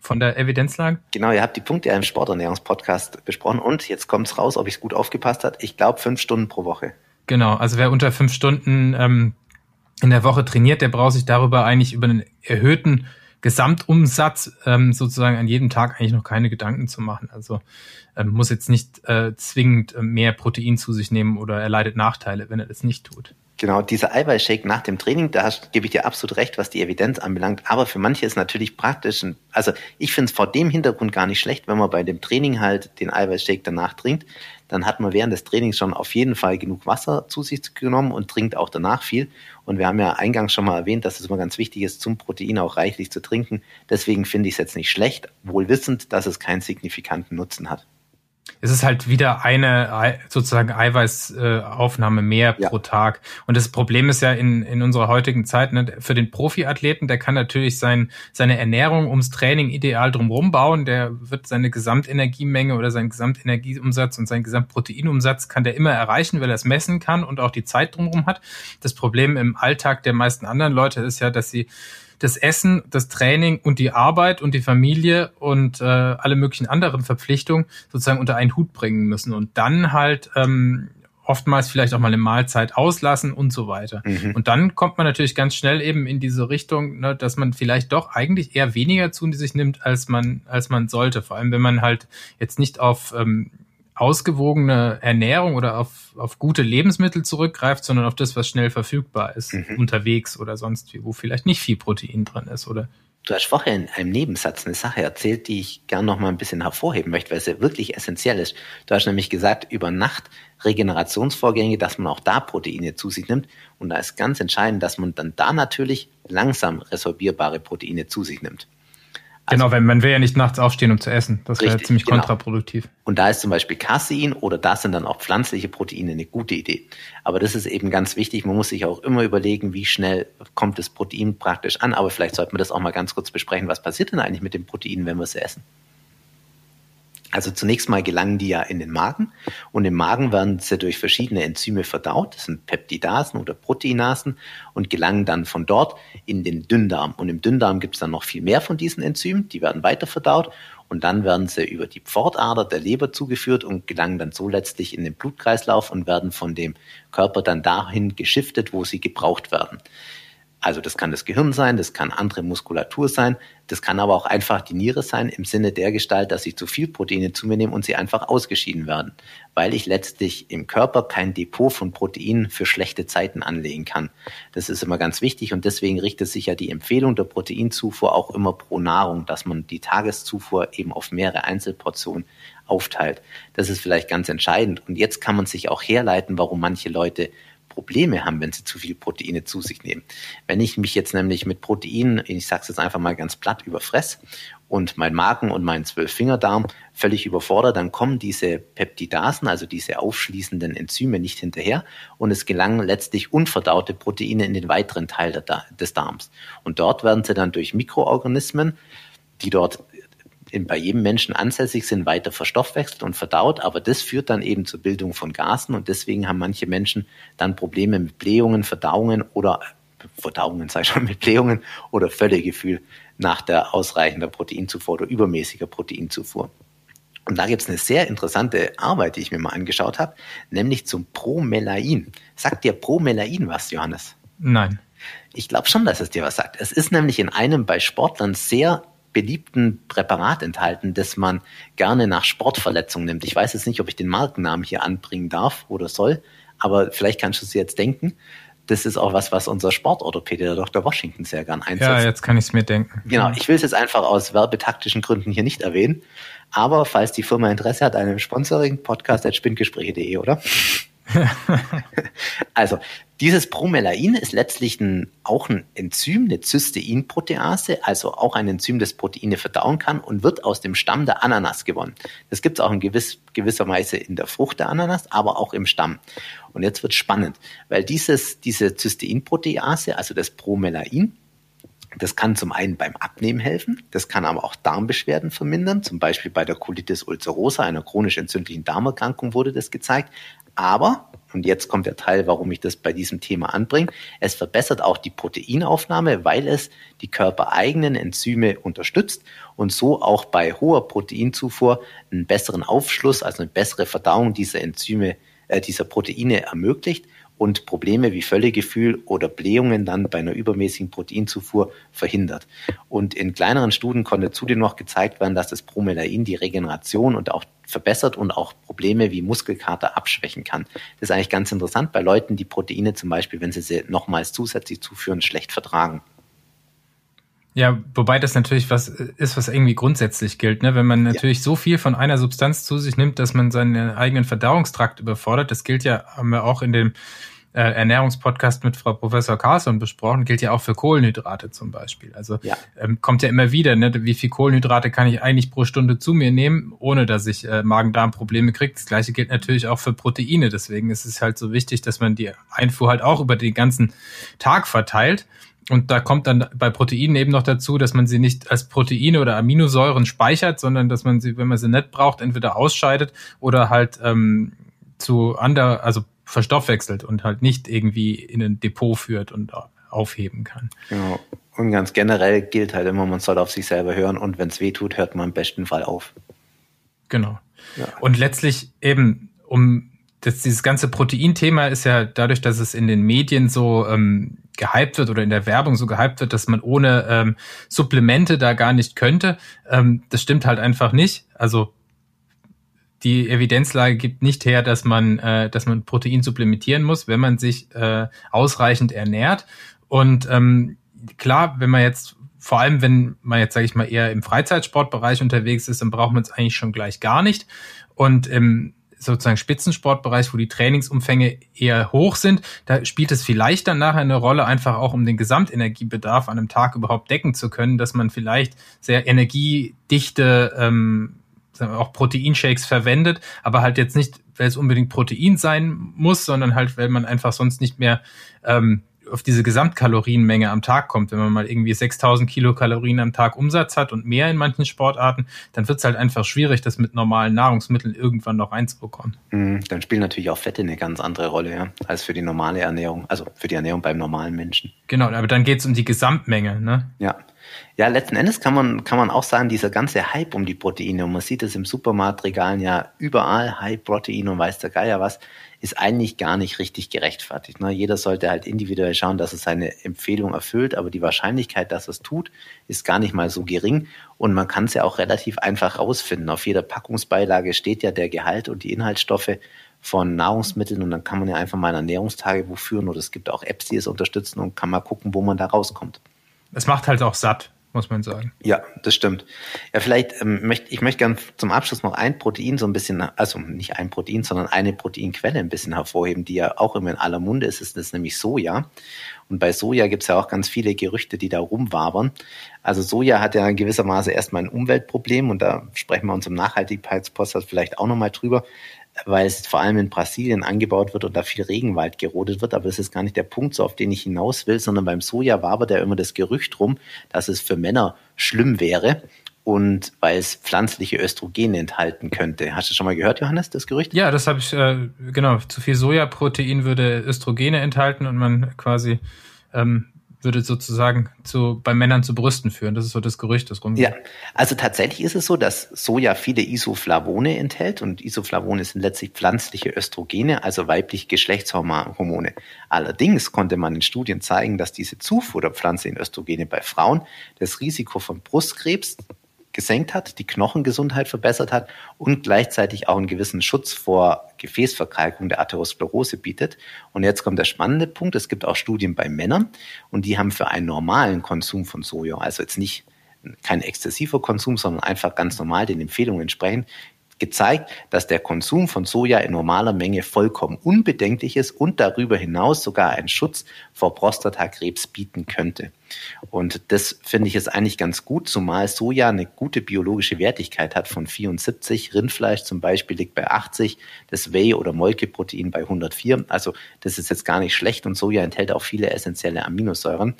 Speaker 1: Von der Evidenzlage?
Speaker 2: Genau, ihr habt die Punkte ja im Sporternährungspodcast besprochen und jetzt kommt es raus, ob ich es gut aufgepasst hat. Ich glaube fünf Stunden pro Woche.
Speaker 1: Genau, also wer unter fünf Stunden ähm, in der Woche trainiert, der braucht sich darüber eigentlich über einen erhöhten Gesamtumsatz ähm, sozusagen an jedem Tag eigentlich noch keine Gedanken zu machen. Also ähm, muss jetzt nicht äh, zwingend äh, mehr Protein zu sich nehmen oder er leidet Nachteile, wenn er das nicht tut.
Speaker 2: Genau, dieser Eiweißshake nach dem Training, da gebe ich dir absolut recht, was die Evidenz anbelangt. Aber für manche ist natürlich praktisch. Also ich finde es vor dem Hintergrund gar nicht schlecht, wenn man bei dem Training halt den Eiweißshake danach trinkt. Dann hat man während des Trainings schon auf jeden Fall genug Wasser zu sich genommen und trinkt auch danach viel. Und wir haben ja eingangs schon mal erwähnt, dass es immer ganz wichtig ist, zum Protein auch reichlich zu trinken. Deswegen finde ich es jetzt nicht schlecht, wohl wissend, dass es keinen signifikanten Nutzen hat
Speaker 1: es ist halt wieder eine sozusagen Eiweißaufnahme mehr ja. pro Tag. Und das Problem ist ja in, in unserer heutigen Zeit, ne, für den Profiathleten, der kann natürlich sein, seine Ernährung ums Training ideal drumherum bauen. Der wird seine Gesamtenergiemenge oder seinen Gesamtenergieumsatz und seinen Gesamtproteinumsatz kann der immer erreichen, weil er es messen kann und auch die Zeit drumherum hat. Das Problem im Alltag der meisten anderen Leute ist ja, dass sie das Essen, das Training und die Arbeit und die Familie und äh, alle möglichen anderen Verpflichtungen sozusagen unter einen Hut bringen müssen und dann halt ähm, oftmals vielleicht auch mal eine Mahlzeit auslassen und so weiter. Mhm. Und dann kommt man natürlich ganz schnell eben in diese Richtung, ne, dass man vielleicht doch eigentlich eher weniger zu sich nimmt, als man, als man sollte. Vor allem, wenn man halt jetzt nicht auf ähm, ausgewogene Ernährung oder auf, auf gute Lebensmittel zurückgreift, sondern auf das, was schnell verfügbar ist, mhm. unterwegs oder sonst wie, wo vielleicht nicht viel Protein drin ist, oder?
Speaker 2: Du hast vorher in einem Nebensatz eine Sache erzählt, die ich gern noch mal ein bisschen hervorheben möchte, weil sie wirklich essentiell ist. Du hast nämlich gesagt, über Nacht Regenerationsvorgänge, dass man auch da Proteine zu sich nimmt. Und da ist ganz entscheidend, dass man dann da natürlich langsam resorbierbare Proteine zu sich nimmt.
Speaker 1: Also, genau, wenn man will ja nicht nachts aufstehen, um zu essen. Das wäre ziemlich genau. kontraproduktiv.
Speaker 2: Und da ist zum Beispiel Casein oder da sind dann auch pflanzliche Proteine eine gute Idee. Aber das ist eben ganz wichtig. Man muss sich auch immer überlegen, wie schnell kommt das Protein praktisch an. Aber vielleicht sollten wir das auch mal ganz kurz besprechen. Was passiert denn eigentlich mit dem Protein, wenn wir es essen? Also zunächst mal gelangen die ja in den Magen und im Magen werden sie durch verschiedene Enzyme verdaut, das sind Peptidasen oder Proteinasen und gelangen dann von dort in den Dünndarm. Und im Dünndarm gibt es dann noch viel mehr von diesen Enzymen, die werden weiter verdaut und dann werden sie über die Pfortader der Leber zugeführt und gelangen dann so letztlich in den Blutkreislauf und werden von dem Körper dann dahin geschiftet, wo sie gebraucht werden. Also das kann das Gehirn sein, das kann andere Muskulatur sein, das kann aber auch einfach die Niere sein im Sinne der Gestalt, dass ich zu viel Proteine zu mir nehme und sie einfach ausgeschieden werden, weil ich letztlich im Körper kein Depot von Proteinen für schlechte Zeiten anlegen kann. Das ist immer ganz wichtig und deswegen richtet sich ja die Empfehlung der Proteinzufuhr auch immer pro Nahrung, dass man die Tageszufuhr eben auf mehrere Einzelportionen aufteilt. Das ist vielleicht ganz entscheidend und jetzt kann man sich auch herleiten, warum manche Leute Probleme haben, wenn sie zu viel Proteine zu sich nehmen. Wenn ich mich jetzt nämlich mit Proteinen, ich sage es jetzt einfach mal ganz platt, überfress und mein Magen und mein Zwölffingerdarm völlig überfordert, dann kommen diese Peptidasen, also diese aufschließenden Enzyme nicht hinterher und es gelangen letztlich unverdaute Proteine in den weiteren Teil des Darms. Und dort werden sie dann durch Mikroorganismen, die dort bei jedem Menschen ansässig sind, weiter verstoffwechselt und verdaut, aber das führt dann eben zur Bildung von Gasen und deswegen haben manche Menschen dann Probleme mit Blähungen, Verdauungen oder Verdauungen, sag ich schon, mit Blähungen oder Völlegefühl nach der ausreichender Proteinzufuhr oder übermäßiger Proteinzufuhr. Und da gibt es eine sehr interessante Arbeit, die ich mir mal angeschaut habe, nämlich zum Promelain. Sagt dir Promelain was, Johannes?
Speaker 1: Nein.
Speaker 2: Ich glaube schon, dass es dir was sagt. Es ist nämlich in einem bei Sportlern sehr beliebten Präparat enthalten, das man gerne nach Sportverletzungen nimmt. Ich weiß jetzt nicht, ob ich den Markennamen hier anbringen darf oder soll, aber vielleicht kannst du es jetzt denken. Das ist auch was, was unser Sportorthopäde, der Dr. Washington, sehr gern einsetzt.
Speaker 1: Ja, jetzt kann ich es mir denken.
Speaker 2: Genau, ich will es jetzt einfach aus werbetaktischen Gründen hier nicht erwähnen. Aber falls die Firma Interesse hat an einem Sponsoring, podcast at spindgespräche.de, oder? also, dieses Bromelain ist letztlich ein, auch ein Enzym, eine Cysteinprotease, also auch ein Enzym, das Proteine verdauen kann und wird aus dem Stamm der Ananas gewonnen. Das gibt es auch in gewiss, gewisser Weise in der Frucht der Ananas, aber auch im Stamm. Und jetzt wird spannend, weil dieses, diese Cysteinprotease, also das Bromelain, das kann zum einen beim Abnehmen helfen, das kann aber auch Darmbeschwerden vermindern, zum Beispiel bei der Colitis ulcerosa, einer chronisch entzündlichen Darmerkrankung wurde das gezeigt, aber, und jetzt kommt der Teil, warum ich das bei diesem Thema anbringe, es verbessert auch die Proteinaufnahme, weil es die körpereigenen Enzyme unterstützt und so auch bei hoher Proteinzufuhr einen besseren Aufschluss, also eine bessere Verdauung dieser Enzyme, äh, dieser Proteine ermöglicht und Probleme wie Völlegefühl oder Blähungen dann bei einer übermäßigen Proteinzufuhr verhindert. Und in kleineren Studien konnte zudem noch gezeigt werden, dass das Bromelain die Regeneration und auch verbessert und auch Probleme wie Muskelkater abschwächen kann. Das ist eigentlich ganz interessant bei Leuten, die Proteine zum Beispiel, wenn sie sie nochmals zusätzlich zuführen, schlecht vertragen.
Speaker 1: Ja, wobei das natürlich was ist, was irgendwie grundsätzlich gilt. Ne? Wenn man natürlich ja. so viel von einer Substanz zu sich nimmt, dass man seinen eigenen Verdauungstrakt überfordert, das gilt ja, haben wir auch in dem äh, Ernährungspodcast mit Frau Professor Carson besprochen, gilt ja auch für Kohlenhydrate zum Beispiel. Also ja. ähm, kommt ja immer wieder, ne? wie viel Kohlenhydrate kann ich eigentlich pro Stunde zu mir nehmen, ohne dass ich äh, Magen-Darm-Probleme kriege. Das gleiche gilt natürlich auch für Proteine. Deswegen ist es halt so wichtig, dass man die Einfuhr halt auch über den ganzen Tag verteilt. Und da kommt dann bei Proteinen eben noch dazu, dass man sie nicht als Proteine oder Aminosäuren speichert, sondern dass man sie, wenn man sie nicht braucht, entweder ausscheidet oder halt ähm, zu ander, also verstoffwechselt und halt nicht irgendwie in ein Depot führt und aufheben kann.
Speaker 2: Genau. Und ganz generell gilt halt immer, man soll auf sich selber hören und wenn es weh tut, hört man im besten Fall auf.
Speaker 1: Genau. Ja. Und letztlich eben, um das, dieses ganze Proteinthema ist ja dadurch, dass es in den Medien so ähm, gehypt wird oder in der Werbung so gehypt wird, dass man ohne ähm, Supplemente da gar nicht könnte. Ähm, das stimmt halt einfach nicht. Also die Evidenzlage gibt nicht her, dass man, äh, dass man Protein supplementieren muss, wenn man sich äh, ausreichend ernährt. Und ähm, klar, wenn man jetzt vor allem, wenn man jetzt, sage ich mal, eher im Freizeitsportbereich unterwegs ist, dann braucht man es eigentlich schon gleich gar nicht. Und im sozusagen Spitzensportbereich, wo die Trainingsumfänge eher hoch sind, da spielt es vielleicht dann nachher eine Rolle, einfach auch um den Gesamtenergiebedarf an einem Tag überhaupt decken zu können, dass man vielleicht sehr energiedichte ähm, auch Proteinshakes verwendet, aber halt jetzt nicht, weil es unbedingt Protein sein muss, sondern halt, weil man einfach sonst nicht mehr ähm, auf diese Gesamtkalorienmenge am Tag kommt. Wenn man mal irgendwie 6000 Kilokalorien am Tag Umsatz hat und mehr in manchen Sportarten, dann wird es halt einfach schwierig, das mit normalen Nahrungsmitteln irgendwann noch reinzubekommen.
Speaker 2: Mhm, dann spielen natürlich auch Fette eine ganz andere Rolle, ja, als für die normale Ernährung, also für die Ernährung beim normalen Menschen.
Speaker 1: Genau, aber dann geht es um die Gesamtmenge, ne?
Speaker 2: Ja. Ja, letzten Endes kann man, kann man auch sagen, dieser ganze Hype um die Proteine, und man sieht es im Supermarktregalen ja überall, High Protein und weiß der Geier was, ist eigentlich gar nicht richtig gerechtfertigt. Ne? Jeder sollte halt individuell schauen, dass er seine Empfehlung erfüllt, aber die Wahrscheinlichkeit, dass er es tut, ist gar nicht mal so gering und man kann es ja auch relativ einfach rausfinden. Auf jeder Packungsbeilage steht ja der Gehalt und die Inhaltsstoffe von Nahrungsmitteln und dann kann man ja einfach mal ein Ernährungstagebuch führen oder es gibt auch Apps, die es unterstützen und kann mal gucken, wo man da rauskommt.
Speaker 1: Es macht halt auch satt muss man sagen.
Speaker 2: Ja, das stimmt. Ja, vielleicht ähm, möchte ich möchte gerne zum Abschluss noch ein Protein so ein bisschen, also nicht ein Protein, sondern eine Proteinquelle ein bisschen hervorheben, die ja auch immer in aller Munde ist, ist das nämlich Soja. Und bei Soja gibt es ja auch ganz viele Gerüchte, die da rumwabern. Also Soja hat ja in gewisser Maße erstmal ein Umweltproblem und da sprechen wir uns im Nachhaltigkeitspodcast vielleicht auch nochmal drüber weil es vor allem in Brasilien angebaut wird und da viel Regenwald gerodet wird. Aber das ist gar nicht der Punkt, so auf den ich hinaus will, sondern beim Soja wabert ja immer das Gerücht rum, dass es für Männer schlimm wäre und weil es pflanzliche Östrogene enthalten könnte. Hast du schon mal gehört, Johannes, das Gerücht?
Speaker 1: Ja, das habe ich, äh, genau. Zu viel Sojaprotein würde Östrogene enthalten und man quasi ähm, würde sozusagen zu, bei Männern zu Brüsten führen. Das ist so das Gerücht, das rumgeht.
Speaker 2: Ja, also tatsächlich ist es so, dass Soja viele Isoflavone enthält und Isoflavone sind letztlich pflanzliche Östrogene, also weibliche Geschlechtshormone. Allerdings konnte man in Studien zeigen, dass diese Zufuhr der pflanzlichen Östrogene bei Frauen das Risiko von Brustkrebs, gesenkt hat, die Knochengesundheit verbessert hat und gleichzeitig auch einen gewissen Schutz vor Gefäßverkalkung der Atherosklerose bietet. Und jetzt kommt der spannende Punkt. Es gibt auch Studien bei Männern und die haben für einen normalen Konsum von Soja, also jetzt nicht kein exzessiver Konsum, sondern einfach ganz normal den Empfehlungen entsprechend, gezeigt, dass der Konsum von Soja in normaler Menge vollkommen unbedenklich ist und darüber hinaus sogar einen Schutz vor Prostatakrebs bieten könnte. Und das finde ich jetzt eigentlich ganz gut, zumal Soja eine gute biologische Wertigkeit hat von 74. Rindfleisch zum Beispiel liegt bei 80, das Whey- oder Molkeprotein bei 104. Also das ist jetzt gar nicht schlecht und Soja enthält auch viele essentielle Aminosäuren.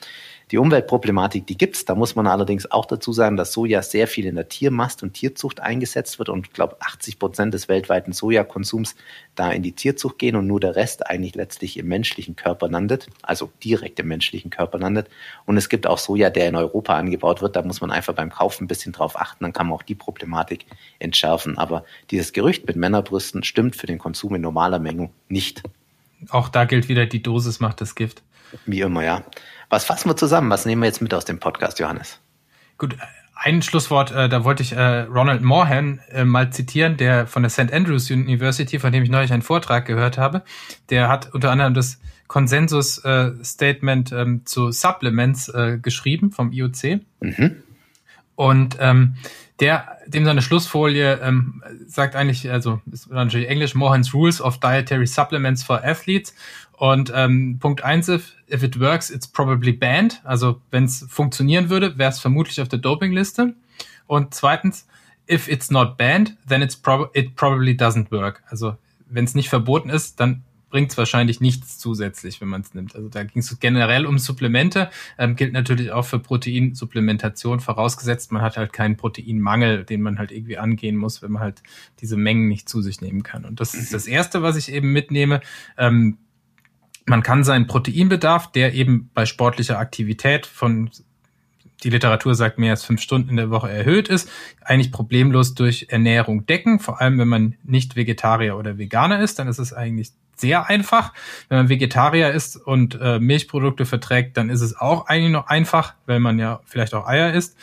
Speaker 2: Die Umweltproblematik, die gibt's. Da muss man allerdings auch dazu sagen, dass Soja sehr viel in der Tiermast und Tierzucht eingesetzt wird und ich glaube 80 Prozent des weltweiten Sojakonsums da in die Tierzucht gehen und nur der Rest eigentlich letztlich im menschlichen Körper landet, also direkt im menschlichen Körper landet. Und es gibt auch Soja, der in Europa angebaut wird. Da muss man einfach beim Kaufen ein bisschen drauf achten. Dann kann man auch die Problematik entschärfen. Aber dieses Gerücht mit Männerbrüsten stimmt für den Konsum in normaler Menge nicht.
Speaker 1: auch da gilt wieder, die Dosis macht das Gift.
Speaker 2: Wie immer, ja. Was fassen wir zusammen? Was nehmen wir jetzt mit aus dem Podcast, Johannes?
Speaker 1: Gut, ein Schlusswort, äh, da wollte ich äh, Ronald Mohan äh, mal zitieren, der von der St. Andrews University, von dem ich neulich einen Vortrag gehört habe. Der hat unter anderem das Konsensus-Statement äh, ähm, zu Supplements äh, geschrieben vom IOC. Mhm. Und ähm, der, dem seine Schlussfolie ähm, sagt eigentlich, also ist natürlich Englisch, Mohan's Rules of Dietary Supplements for Athletes. Und ähm, Punkt eins if, if it works, it's probably banned. Also wenn es funktionieren würde, wäre es vermutlich auf der Dopingliste. Und zweitens, if it's not banned, then it's prob it probably doesn't work. Also wenn es nicht verboten ist, dann bringt es wahrscheinlich nichts zusätzlich, wenn man es nimmt. Also da ging es generell um Supplemente, ähm, gilt natürlich auch für Proteinsupplementation, vorausgesetzt man hat halt keinen Proteinmangel, den man halt irgendwie angehen muss, wenn man halt diese Mengen nicht zu sich nehmen kann. Und das ist das Erste, was ich eben mitnehme. Ähm, man kann seinen Proteinbedarf, der eben bei sportlicher Aktivität von die Literatur sagt, mehr als fünf Stunden in der Woche erhöht ist, eigentlich problemlos durch Ernährung decken. Vor allem, wenn man nicht Vegetarier oder Veganer ist, dann ist es eigentlich sehr einfach. Wenn man Vegetarier ist und äh, Milchprodukte verträgt, dann ist es auch eigentlich noch einfach, weil man ja vielleicht auch Eier isst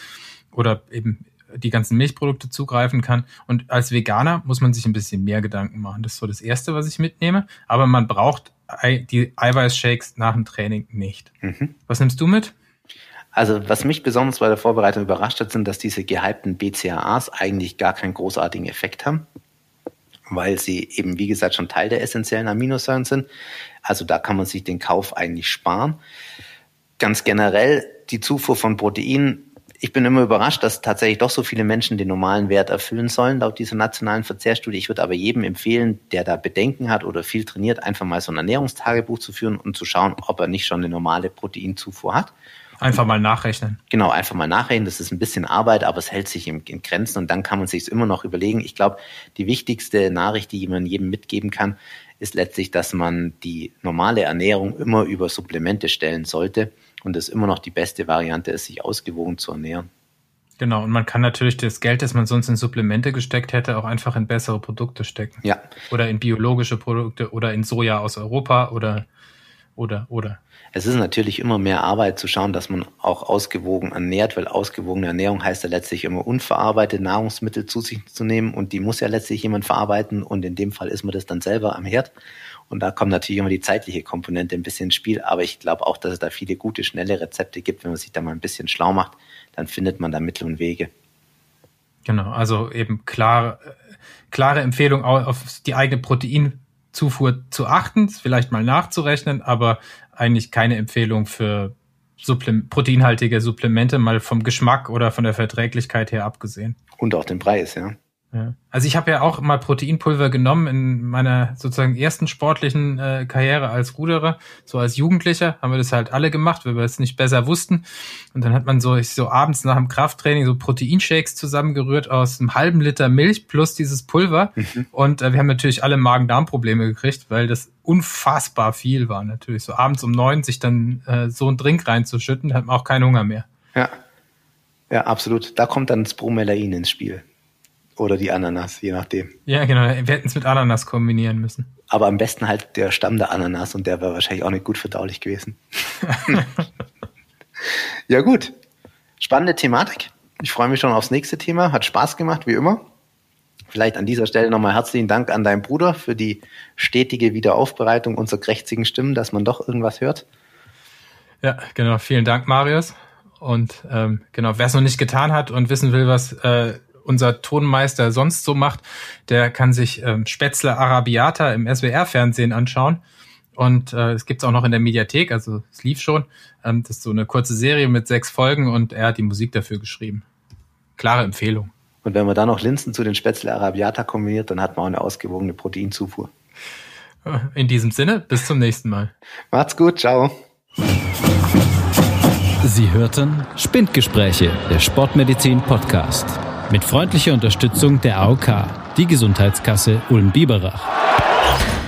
Speaker 1: oder eben die ganzen Milchprodukte zugreifen kann. Und als Veganer muss man sich ein bisschen mehr Gedanken machen. Das ist so das Erste, was ich mitnehme. Aber man braucht die Eiweißshakes nach dem Training nicht. Mhm. Was nimmst du mit?
Speaker 2: Also was mich besonders bei der Vorbereitung überrascht hat, sind, dass diese gehypten BCAAs eigentlich gar keinen großartigen Effekt haben weil sie eben, wie gesagt, schon Teil der essentiellen Aminosäuren sind. Also da kann man sich den Kauf eigentlich sparen. Ganz generell die Zufuhr von Proteinen. Ich bin immer überrascht, dass tatsächlich doch so viele Menschen den normalen Wert erfüllen sollen, laut dieser nationalen Verzehrstudie. Ich würde aber jedem empfehlen, der da Bedenken hat oder viel trainiert, einfach mal so ein Ernährungstagebuch zu führen und zu schauen, ob er nicht schon eine normale Proteinzufuhr hat.
Speaker 1: Einfach mal nachrechnen.
Speaker 2: Genau, einfach mal nachrechnen. Das ist ein bisschen Arbeit, aber es hält sich in, in Grenzen und dann kann man sich immer noch überlegen. Ich glaube, die wichtigste Nachricht, die man jedem mitgeben kann, ist letztlich, dass man die normale Ernährung immer über Supplemente stellen sollte und es immer noch die beste Variante ist, sich ausgewogen zu ernähren.
Speaker 1: Genau, und man kann natürlich das Geld, das man sonst in Supplemente gesteckt hätte, auch einfach in bessere Produkte stecken.
Speaker 2: Ja.
Speaker 1: Oder in biologische Produkte oder in Soja aus Europa oder oder oder.
Speaker 2: Es ist natürlich immer mehr Arbeit zu schauen, dass man auch ausgewogen ernährt, weil ausgewogene Ernährung heißt ja letztlich immer unverarbeitete Nahrungsmittel zu sich zu nehmen und die muss ja letztlich jemand verarbeiten und in dem Fall ist man das dann selber am Herd. Und da kommt natürlich immer die zeitliche Komponente ein bisschen ins Spiel, aber ich glaube auch, dass es da viele gute, schnelle Rezepte gibt. Wenn man sich da mal ein bisschen schlau macht, dann findet man da Mittel und Wege.
Speaker 1: Genau, also eben klar, klare Empfehlung auf die eigene Proteinzufuhr zu achten, vielleicht mal nachzurechnen, aber eigentlich keine Empfehlung für Supple proteinhaltige Supplemente, mal vom Geschmack oder von der Verträglichkeit her abgesehen.
Speaker 2: Und auch den Preis, ja.
Speaker 1: Ja. Also ich habe ja auch mal Proteinpulver genommen in meiner sozusagen ersten sportlichen äh, Karriere als Ruderer. So als Jugendlicher haben wir das halt alle gemacht, weil wir es nicht besser wussten. Und dann hat man so, ich so abends nach dem Krafttraining so Proteinshakes zusammengerührt aus einem halben Liter Milch plus dieses Pulver. Mhm. Und äh, wir haben natürlich alle Magen-Darm-Probleme gekriegt, weil das unfassbar viel war natürlich. So abends um neun sich dann äh, so einen Drink reinzuschütten, hat man auch keinen Hunger mehr.
Speaker 2: Ja. Ja, absolut. Da kommt dann das Bromelain ins Spiel. Oder die Ananas, je nachdem.
Speaker 1: Ja, genau. Wir hätten es mit Ananas kombinieren müssen.
Speaker 2: Aber am besten halt der Stamm der Ananas und der wäre wahrscheinlich auch nicht gut verdaulich gewesen. ja, gut. Spannende Thematik. Ich freue mich schon aufs nächste Thema. Hat Spaß gemacht, wie immer. Vielleicht an dieser Stelle nochmal herzlichen Dank an deinen Bruder für die stetige Wiederaufbereitung unserer krächzigen Stimmen, dass man doch irgendwas hört.
Speaker 1: Ja, genau. Vielen Dank, Marius. Und ähm, genau, wer es noch nicht getan hat und wissen will, was äh, unser Tonmeister sonst so macht, der kann sich ähm, Spätzle Arabiata im SWR-Fernsehen anschauen. Und äh, es gibt's auch noch in der Mediathek, also es lief schon. Ähm, das ist so eine kurze Serie mit sechs Folgen und er hat die Musik dafür geschrieben. Klare Empfehlung.
Speaker 2: Und wenn man dann noch Linsen zu den Spätzle Arabiata kombiniert, dann hat man auch eine ausgewogene Proteinzufuhr.
Speaker 1: In diesem Sinne, bis zum nächsten Mal.
Speaker 2: Macht's gut, ciao.
Speaker 4: Sie hörten Spindgespräche, der Sportmedizin Podcast. Mit freundlicher Unterstützung der AOK, die Gesundheitskasse Ulm-Biberach.